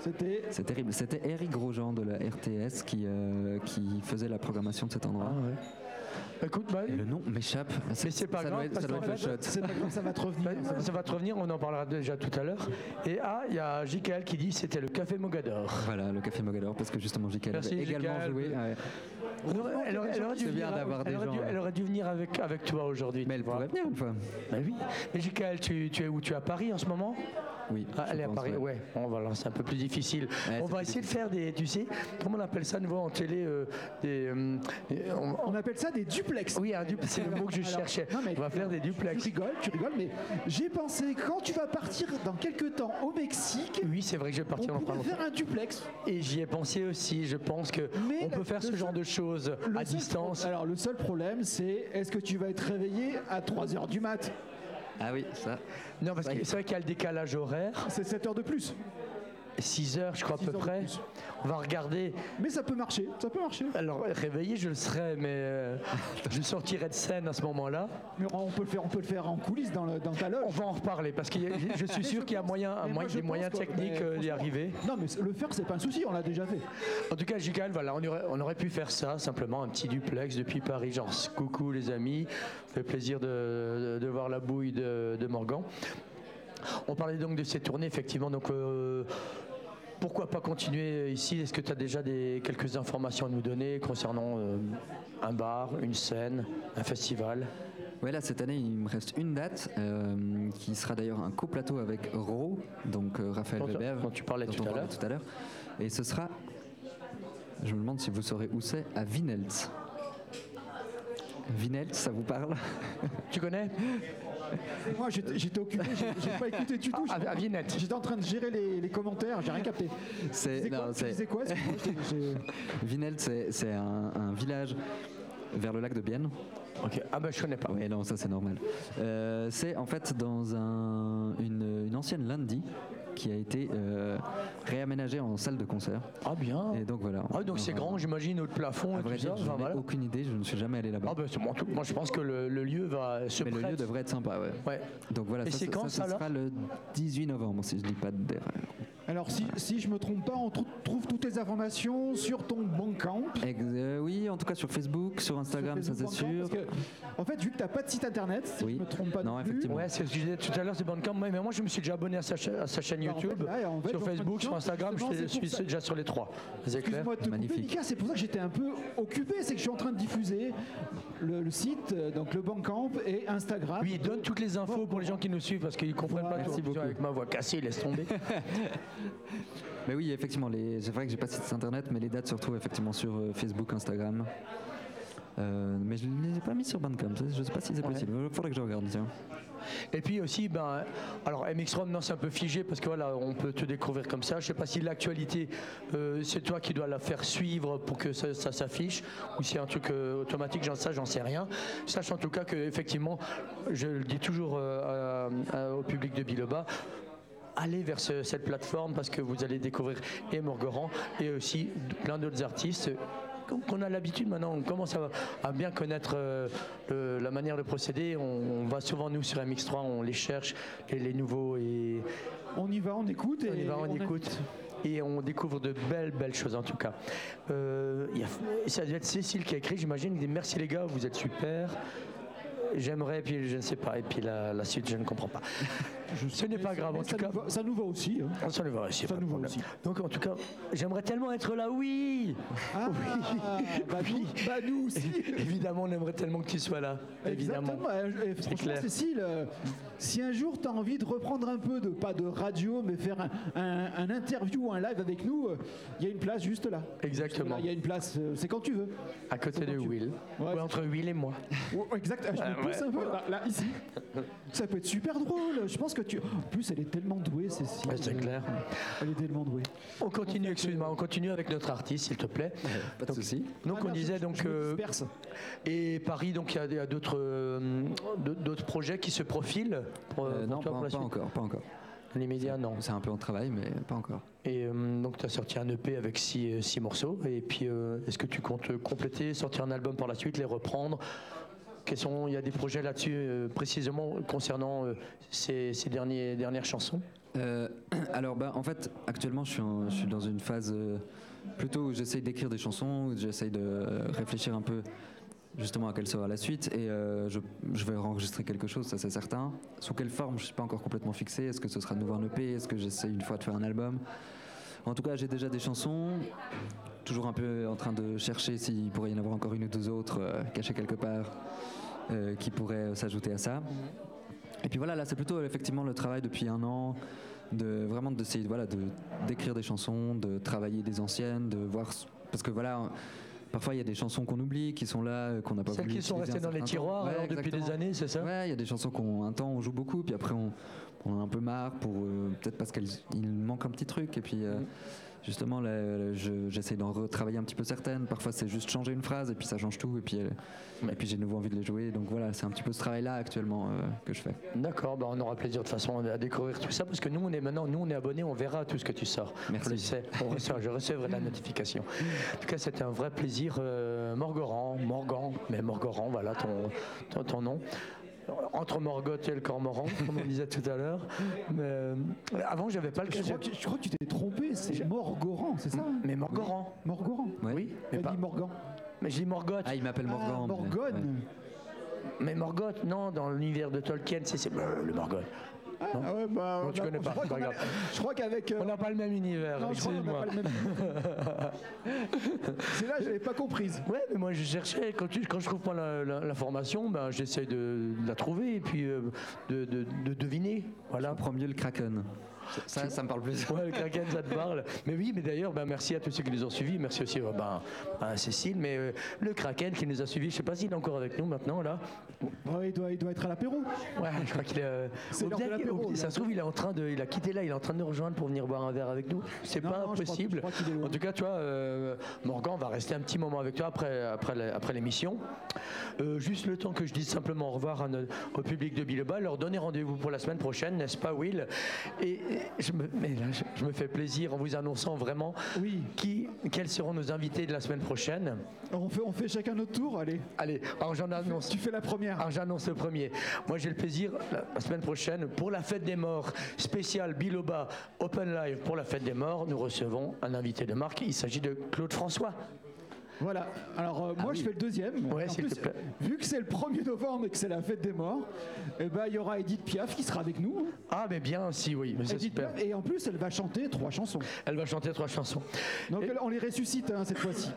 C'était. C'est terrible. C'était Eric Grosjean de la RTS qui, euh, qui faisait la programmation de cet endroit. Ah ouais. Écoute, bah, le nom m'échappe. Mais c'est pas ça grave, Doit ça doit être le shot. C'est pas grave, ça va te revenir. Bah, ça va te revenir, on en parlera déjà tout à l'heure. Et ah, il y a Jikael qui dit c'était le café Mogador. Voilà, le Café Mogador, parce que justement, J.K. Merci, avait également joué. ouais. Elle aurait, elle aurait- elle aurait dû C'est bien venir, d'avoir elle des aurait gens, dû- ouais. elle aurait dû venir avec, avec toi aujourd'hui. Mais elle pourrait venir une fois. Bah oui. Mais Jikael, tu, tu es où? Tu es à Paris en ce moment? Oui. Ah, Elle est à Paris, ouais. ouais. Bon, voilà, c'est un peu plus difficile. Ouais, on va essayer de faire des, tu sais, comment on appelle ça nouveau en télé euh, des, euh, on- On appelle ça des duplex. Oui, un duplex, c'est le mot que je Alors, cherchais. non, mais- on va faire des Tu duplex. rigoles, tu rigoles, mais j'ai pensé quand tu vas partir dans quelques temps au Mexique, Oui, c'est vrai que je vais on partir dans pas pourrait faire un duplex. Et j'y ai pensé aussi. Je pense que Mais on la- peut faire ce genre de choses à distance. Alors le seul problème, c'est est-ce que tu vas être réveillé à 3h du mat? Ah oui, ça. Non, parce que c'est vrai qu'il y a le décalage horaire. C'est 7 heures de plus. 6 heures, je crois à 6 peu près. On va regarder. Mais ça peut marcher, ça peut marcher. Alors, réveillé, je le serai, mais euh, je sortirai de scène à ce moment-là. Mais on peut le faire, on peut le faire en coulisses dans, le- dans ta loge. On va en reparler parce que je suis sûr qu'il y a moyen, un des moyens que- techniques euh, d'y arriver. Non, mais le faire, c'est pas un souci, on l'a déjà fait. En tout cas, Jigal, voilà, on aurait, on aurait pu faire ça, simplement un petit duplex depuis Paris, genre coucou les amis, fait plaisir de, de- de voir la bouille de, de Morgan. On parlait donc de ces tournées, effectivement, donc euh, pourquoi pas continuer ici? Est-ce que tu as déjà des, quelques informations à nous donner concernant euh, un bar, une scène, un festival? Ouais, là, cette année, il me reste une date euh, qui sera d'ailleurs un coplateau avec Ro, donc euh, Raphaël Dont- Weber. dont tu parlais dont tout on à parlait l'heure. tout à l'heure. Et ce sera, je me demande si vous saurez où c'est, à Vinelt. Vinelt, ça vous parle? Tu connais? Moi, j'étais j'étais occupé, j'ai j'ai pas écouté du tout. Ah, à Vinette. J'étais en train de gérer les, les commentaires, j'ai rien capté. Tu C'est disais quoi Tu c'est- disais quoi Excuse-moi, j'ai- j'ai- Vinelt, c'est c'est un, un village vers le lac de Bienne. Ok. Ah bah je connais pas. Oui, non, ça c'est normal. Euh, c'est en fait dans un- une, une ancienne lundi qui a été euh, réaménagée en salle de concert. Ah bien. Et donc voilà. Ah donc c'est grand, j'imagine, au plafond À et vrai dire, je Enfin, n'ai voilà. aucune idée, je ne suis jamais allé là-bas. Ah c'est bon, tout- moi je pense que le, le lieu va se Mais le lieu devrait être sympa, ouais. Ouais. Donc voilà, Et c'est ça, quand, ça, sera le 18 novembre, si je dis pas d'erreur. Alors, si, si je me trompe pas, on trou- trouve toutes les informations sur ton Bandcamp. Ex- euh, oui, en tout cas sur Facebook, sur Instagram, ça Facebook c'est sûr. parce que, en fait, vu que tu n'as pas de site internet, si Oui. je me trompe pas Non, non plus, effectivement. Ouais, c'est ce que je disais tout à l'heure, c'est Bandcamp. Ouais, mais moi, je me suis déjà abonné à sa, cha- à sa chaîne Bah, en fait, YouTube, là, en fait, sur Facebook, sur Instagram. Je suis déjà sur les trois. C'est clair Excuse-moi de te couper, Magnifique. C'est pour ça que j'étais un peu occupé, c'est que je suis en train de diffuser le, le site, euh, donc le Bandcamp et Instagram. Oui, donne toutes les infos pour les gens qui nous suivent parce qu'ils comprennent Voilà. pas. Merci beaucoup. Avec ma voix cassée, laisse tomber. Mais oui, effectivement, c'est vrai que j'ai pas de site internet, mais les dates se retrouvent effectivement sur euh, Facebook, Instagram. Euh, mais je ne les ai pas mis sur Bandcamp, ça, je sais pas si c'est possible. Il faudrait que je regarde, tiens. Et puis aussi, ben, alors MX-ROM, non, c'est un peu figé parce que voilà, on peut te découvrir comme ça. Je sais pas si l'actualité, euh, c'est toi qui dois la faire suivre pour que ça, ça s'affiche ou si c'est un truc euh, automatique, j'en sais, j'en sais rien. Sache en tout cas que effectivement, je le dis toujours à- à- au public de Biloba. Allez vers ce- cette plateforme parce que vous allez découvrir et Morgoran et aussi plein d'autres artistes qu'on- a l'habitude maintenant, on commence à, à bien connaître euh, le- la manière de procéder. On, on va souvent, nous, sur MX3, on les cherche, les, les nouveaux, et On y va, on écoute. Et on y va, on, écoute. Et on découvre de belles, belles choses en tout cas. Euh, il y a- ça doit être Cécile qui a écrit, j'imagine, il dit merci les gars, vous êtes super. J'aimerais, puis je ne sais pas, et puis la, la suite, je ne comprends pas. Ce n'est pas grave, en tout ça cas. nous va- ça nous va aussi. hein. Ça nous va aussi, Ça nous va aussi. Donc en tout cas, j'aimerais tellement être là, oui Ah, bah, nous, bah, nous aussi. Évidemment, on aimerait tellement que tu sois là. Évidemment. Exactement. Et franchement, clair. Cécile, euh, si un jour tu as envie de reprendre un peu de, pas de radio, mais faire un, un- un interview ou un live avec nous, euh, il y a une place juste là. Exactement. Il y a une place, euh, c'est quand tu veux. À côté de Will. Ouais, Ouais, entre Will et moi. Oh, exact, je me Pousse ouais, un peu là, là, ici. Ça peut être super drôle. Je pense que tu. En plus, elle est tellement douée, Cécile. Ouais, c'est clair. Elle est tellement douée. On continue, excuse-moi, on continue avec notre artiste, s'il te plaît. Pas de Donc, souci. Donc Ah, on disait je- donc euh, et Paris donc il y a- il y a, d'autres euh, d'autres projets qui se profilent pour, Euh, pour non, toi, pas, pour la pas suite encore, pas encore. Les médias non. C'est un peu en travail, mais pas encore. Et euh, donc tu as sorti un EP avec six, six morceaux et puis euh, est-ce que tu comptes compléter, sortir un album par la suite, les reprendre Quels sont, il y a des projets là-dessus euh, précisément concernant euh, ces, dernières chansons? Euh, alors, bah, en fait, actuellement, je suis, dans une phase plutôt où j'essaye d'écrire des chansons, où j'essaye de réfléchir un peu justement à quelle sera la suite. Et je, je vais enregistrer quelque chose, ça c'est certain. Sous quelle forme, je ne suis pas encore complètement fixé. Est-ce que ce sera de nouveau un EP Est-ce que j'essaie une fois de faire un album? En tout cas, j'ai déjà des chansons. Toujours un peu en train de chercher s'il pourrait y en avoir encore une ou deux autres euh, cachées quelque part euh, qui pourraient s'ajouter à ça. Et puis voilà, là c'est plutôt effectivement le travail depuis un an, de vraiment d'essayer voilà, de, d'écrire des chansons, de travailler des anciennes, de voir. ce- Parce que voilà, parfois il y a des chansons qu'on oublie, qui sont là, euh, qu'on n'a pas Celles qui sont restées dans les tiroirs Ouais, alors, depuis des années, c'est ça Ouais, il y a des chansons qu'on un temps on joue beaucoup, puis après on, on en a un peu marre pour euh, peut-être parce qu'il manque un petit truc, et puis euh, justement euh, je- j'essaie d'en retravailler un petit peu certaines. Parfois c'est juste changer une phrase et puis ça change tout, et puis euh, et puis j'ai de nouveau envie de les jouer. Donc voilà, c'est un petit peu ce travail-là actuellement euh, que je fais. D'accord, bah on aura plaisir de toute façon à découvrir tout ça parce que nous on est maintenant, nous on est abonnés, on verra tout ce que tu sors. Merci. On le sait, on reçoit, je recevrai la notification. En tout cas, c'était un vrai plaisir, euh, Morgoran, Morgan, mais Morgoran, voilà ton, ton, ton nom. Entre Morgoth et le Cormoran, comme on disait tout à l'heure. Mais, euh, avant, j'avais pas le Je crois, que, je crois que tu t'es trompé, c'est Morgoran, c'est ça hein Mais Morgoran, Morgoran. Oui, mais, pas, dit Morgan. mais je dis Morgoth. Ah, il m'appelle Morgan. Ah, mais- Morgone. ouais. Mais Morgoth, non, dans l'univers de Tolkien, c'est c'est le le Morgoth. Ah ouais, bah. Non, tu on a- connais pas, je crois c'est pas qu'on a- grave. Je crois qu'avec. euh, On n'a pas le même univers, non, je crois qu'on pas le même. C'est là, je l'avais pas comprise. Ouais, mais moi je cherchais, quand, tu- quand je trouve pas la- la- l'information, ben, j'essaie de, de la trouver et puis euh, de, de- de deviner. Voilà. Je comprends mieux le Kraken. Ça, ça me parle plus. Ouais, le Kraken, ça te parle. Mais oui, mais d'ailleurs, ben, merci à tous ceux qui nous ont suivis. Merci aussi euh, ben, à Cécile. Mais euh, le Kraken qui nous a suivis, je sais pas s'il est encore avec nous maintenant, là. Ouais, il, doit, il doit être à l'apéro. Ouais, je crois qu'il est. euh, C'est l'heure de l'apéro, Ça se trouve, il est en train de. Il a quitté là, il est en train de nous rejoindre pour venir boire un verre avec nous. C'est pas non, je crois- possible. je crois qu'il est loin. En tout cas, toi, euh, Morgan va rester un petit moment avec toi après, après, après l'émission. Euh, juste le temps que je dise simplement au revoir à au public de Bileba, leur donner rendez-vous pour la semaine prochaine, n'est-ce pas, Will? Et je me, mais là, je, je me fais plaisir en vous annonçant vraiment Oui. qui, quels seront nos invités de la semaine prochaine. Alors, on fait, on fait chacun notre tour, allez. Allez, alors j'en annonce. Tu fais la première. Alors j'annonce le premier. Moi j'ai le plaisir la, la semaine prochaine pour la fête des morts spécial Biloba Open Live pour la fête des morts. Nous recevons un invité de marque. Il s'agit de Claude François. Voilà. Alors, euh, moi, je fais le deuxième. Ouais, En plus, te plaît. Vu que c'est le 1er novembre et que c'est la fête des morts, eh ben, il y aura Edith Piaf qui sera avec nous. Ah mais bien aussi oui, mais c'est Edith super. Piaf, et en plus, elle va chanter trois chansons. Elle va chanter trois chansons. Donc, Et- elle- on les ressuscite hein, cette fois-ci.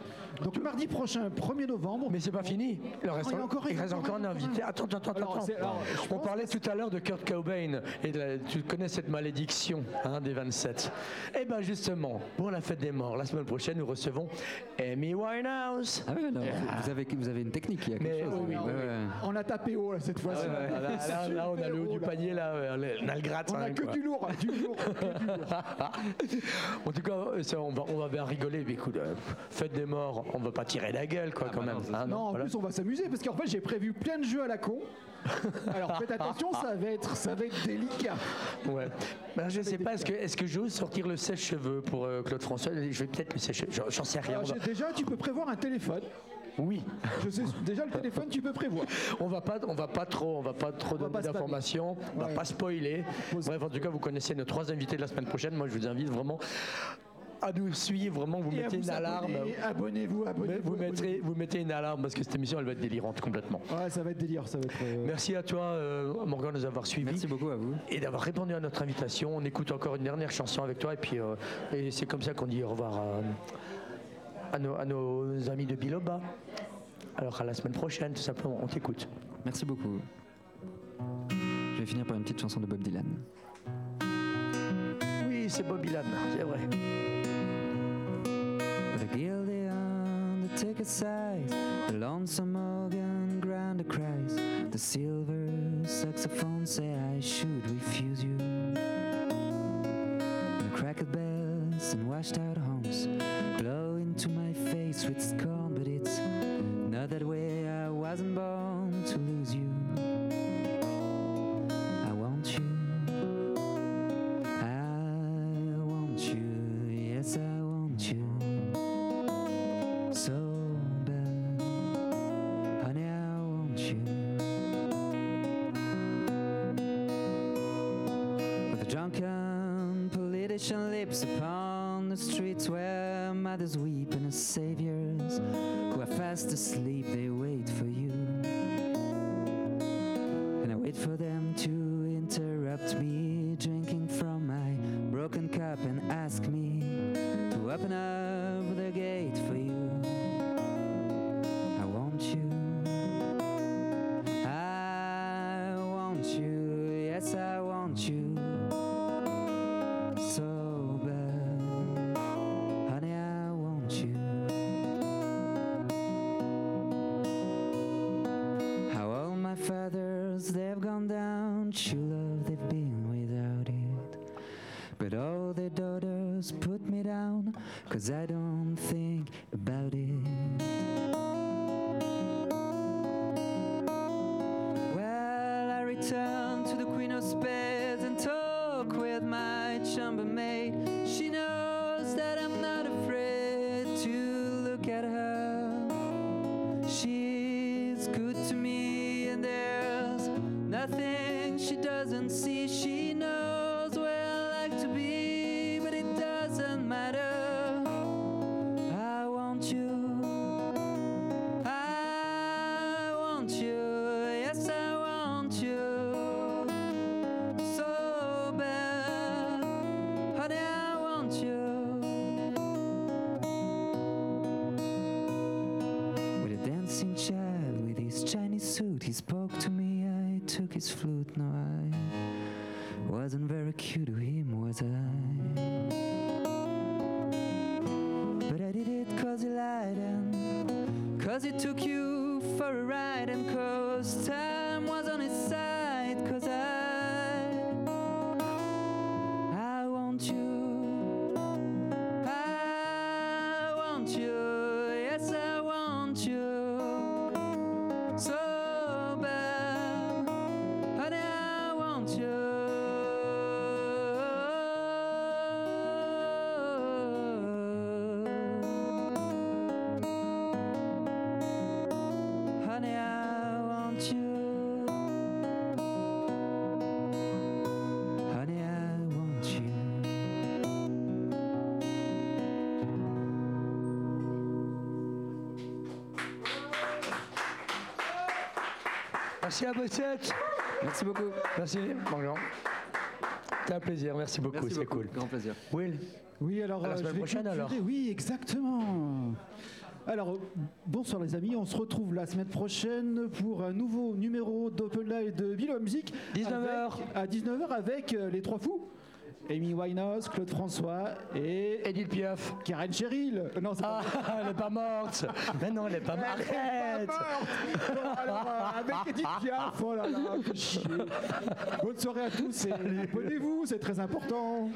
Donc, mardi prochain, 1er novembre. Mais c'est pas fini. Il, reste, il encore- reste encore un invité. Attends, attends, attends. alors, On parlait tout à l'heure de Kurt Cobain et de la- tu connais cette malédiction hein, des 27. Eh bien justement, pour la fête des morts, la semaine prochaine, nous recevons Amy Winehouse. Ah vous, avez, vous avez une technique, il y a quelque Mais chose. oui, oui. On a tapé haut là, cette fois-ci. Ah Là, là, là, là, on a le haut du panier, là, on a le gratin. On a que quoi. du lourd, du lourd, que du lourd. en tout cas, euh, ça, on, va, on va bien rigoler. Mais écoute, euh, fête des morts, on va pas tirer la gueule, quoi, quand même. hein, Non, en voilà. plus on va s'amuser parce qu'en fait j'ai prévu plein de jeux à la con. Alors faites attention, ça va être, ça va être délicat. Ouais. Ben, je sais pas, est-ce que, j'ose sortir le sèche-cheveux pour euh, Claude François? Je vais peut-être le sèche j'en- sais rien. Alors, va- déjà tu peux prévoir un téléphone. Oui, Je sais, déjà le téléphone tu peux prévoir. on va pas, on va pas trop, on va pas trop va donner d'informations, on va Ouais. pas spoiler. Bref, en tout cas, vous connaissez nos trois invités de la semaine prochaine. Moi, je vous invite vraiment à nous suivre. Vraiment, vous Et mettez vous une alarme. Abonnez-vous, abonnez-vous. Vous mettrez, vous mettez une alarme parce que cette émission, elle va être délirante complètement. Ouais, ça va être délire, ça va être. euh, Merci à toi, euh, Morgan, de nous avoir suivis. Merci beaucoup à vous. et d'avoir répondu à notre invitation. On écoute encore une dernière chanson avec toi et puis euh, et c'est comme ça qu'on dit au revoir à, à nos, à nos amis de Biloba. Alors à la semaine prochaine, tout simplement, on t'écoute. Merci beaucoup. Je vais finir par une petite chanson de Bob Dylan. Oui, c'est Bob Dylan, c'est vrai. Undertaker sighs, the lonesome organ grinder cries, the silver saxophone say I should refuse you. The cracked bells and washed out homes blow into my face with scorn, his flute. No, I wasn't very cute to him, was I? But I did it cause he lied and cause he took you Merci à Bossette. Merci beaucoup. Merci. Bonjour. C'était un plaisir. Merci beaucoup. Merci C'est beaucoup. cool. Grand plaisir. Will. Oui, alors À la euh, semaine je vais prochaine, alors. Oui, exactement. Alors, bonsoir les amis, on se retrouve la semaine prochaine pour un nouveau numéro d'Open Live de Bilo Musique. 19 avec- heures. À 19h avec euh, les trois fous. Amy Winehouse, Claude François et Edith Piaf. Karen Cheryl. Euh, Non, c'est pas Ah, elle n'est pas morte. Mais non, elle n'est pas morte. Arrête. Bon, alors, euh, avec Edith Piaf, oh là là, que chier. Bonne soirée à tous et abonnez-vous, c'est très important.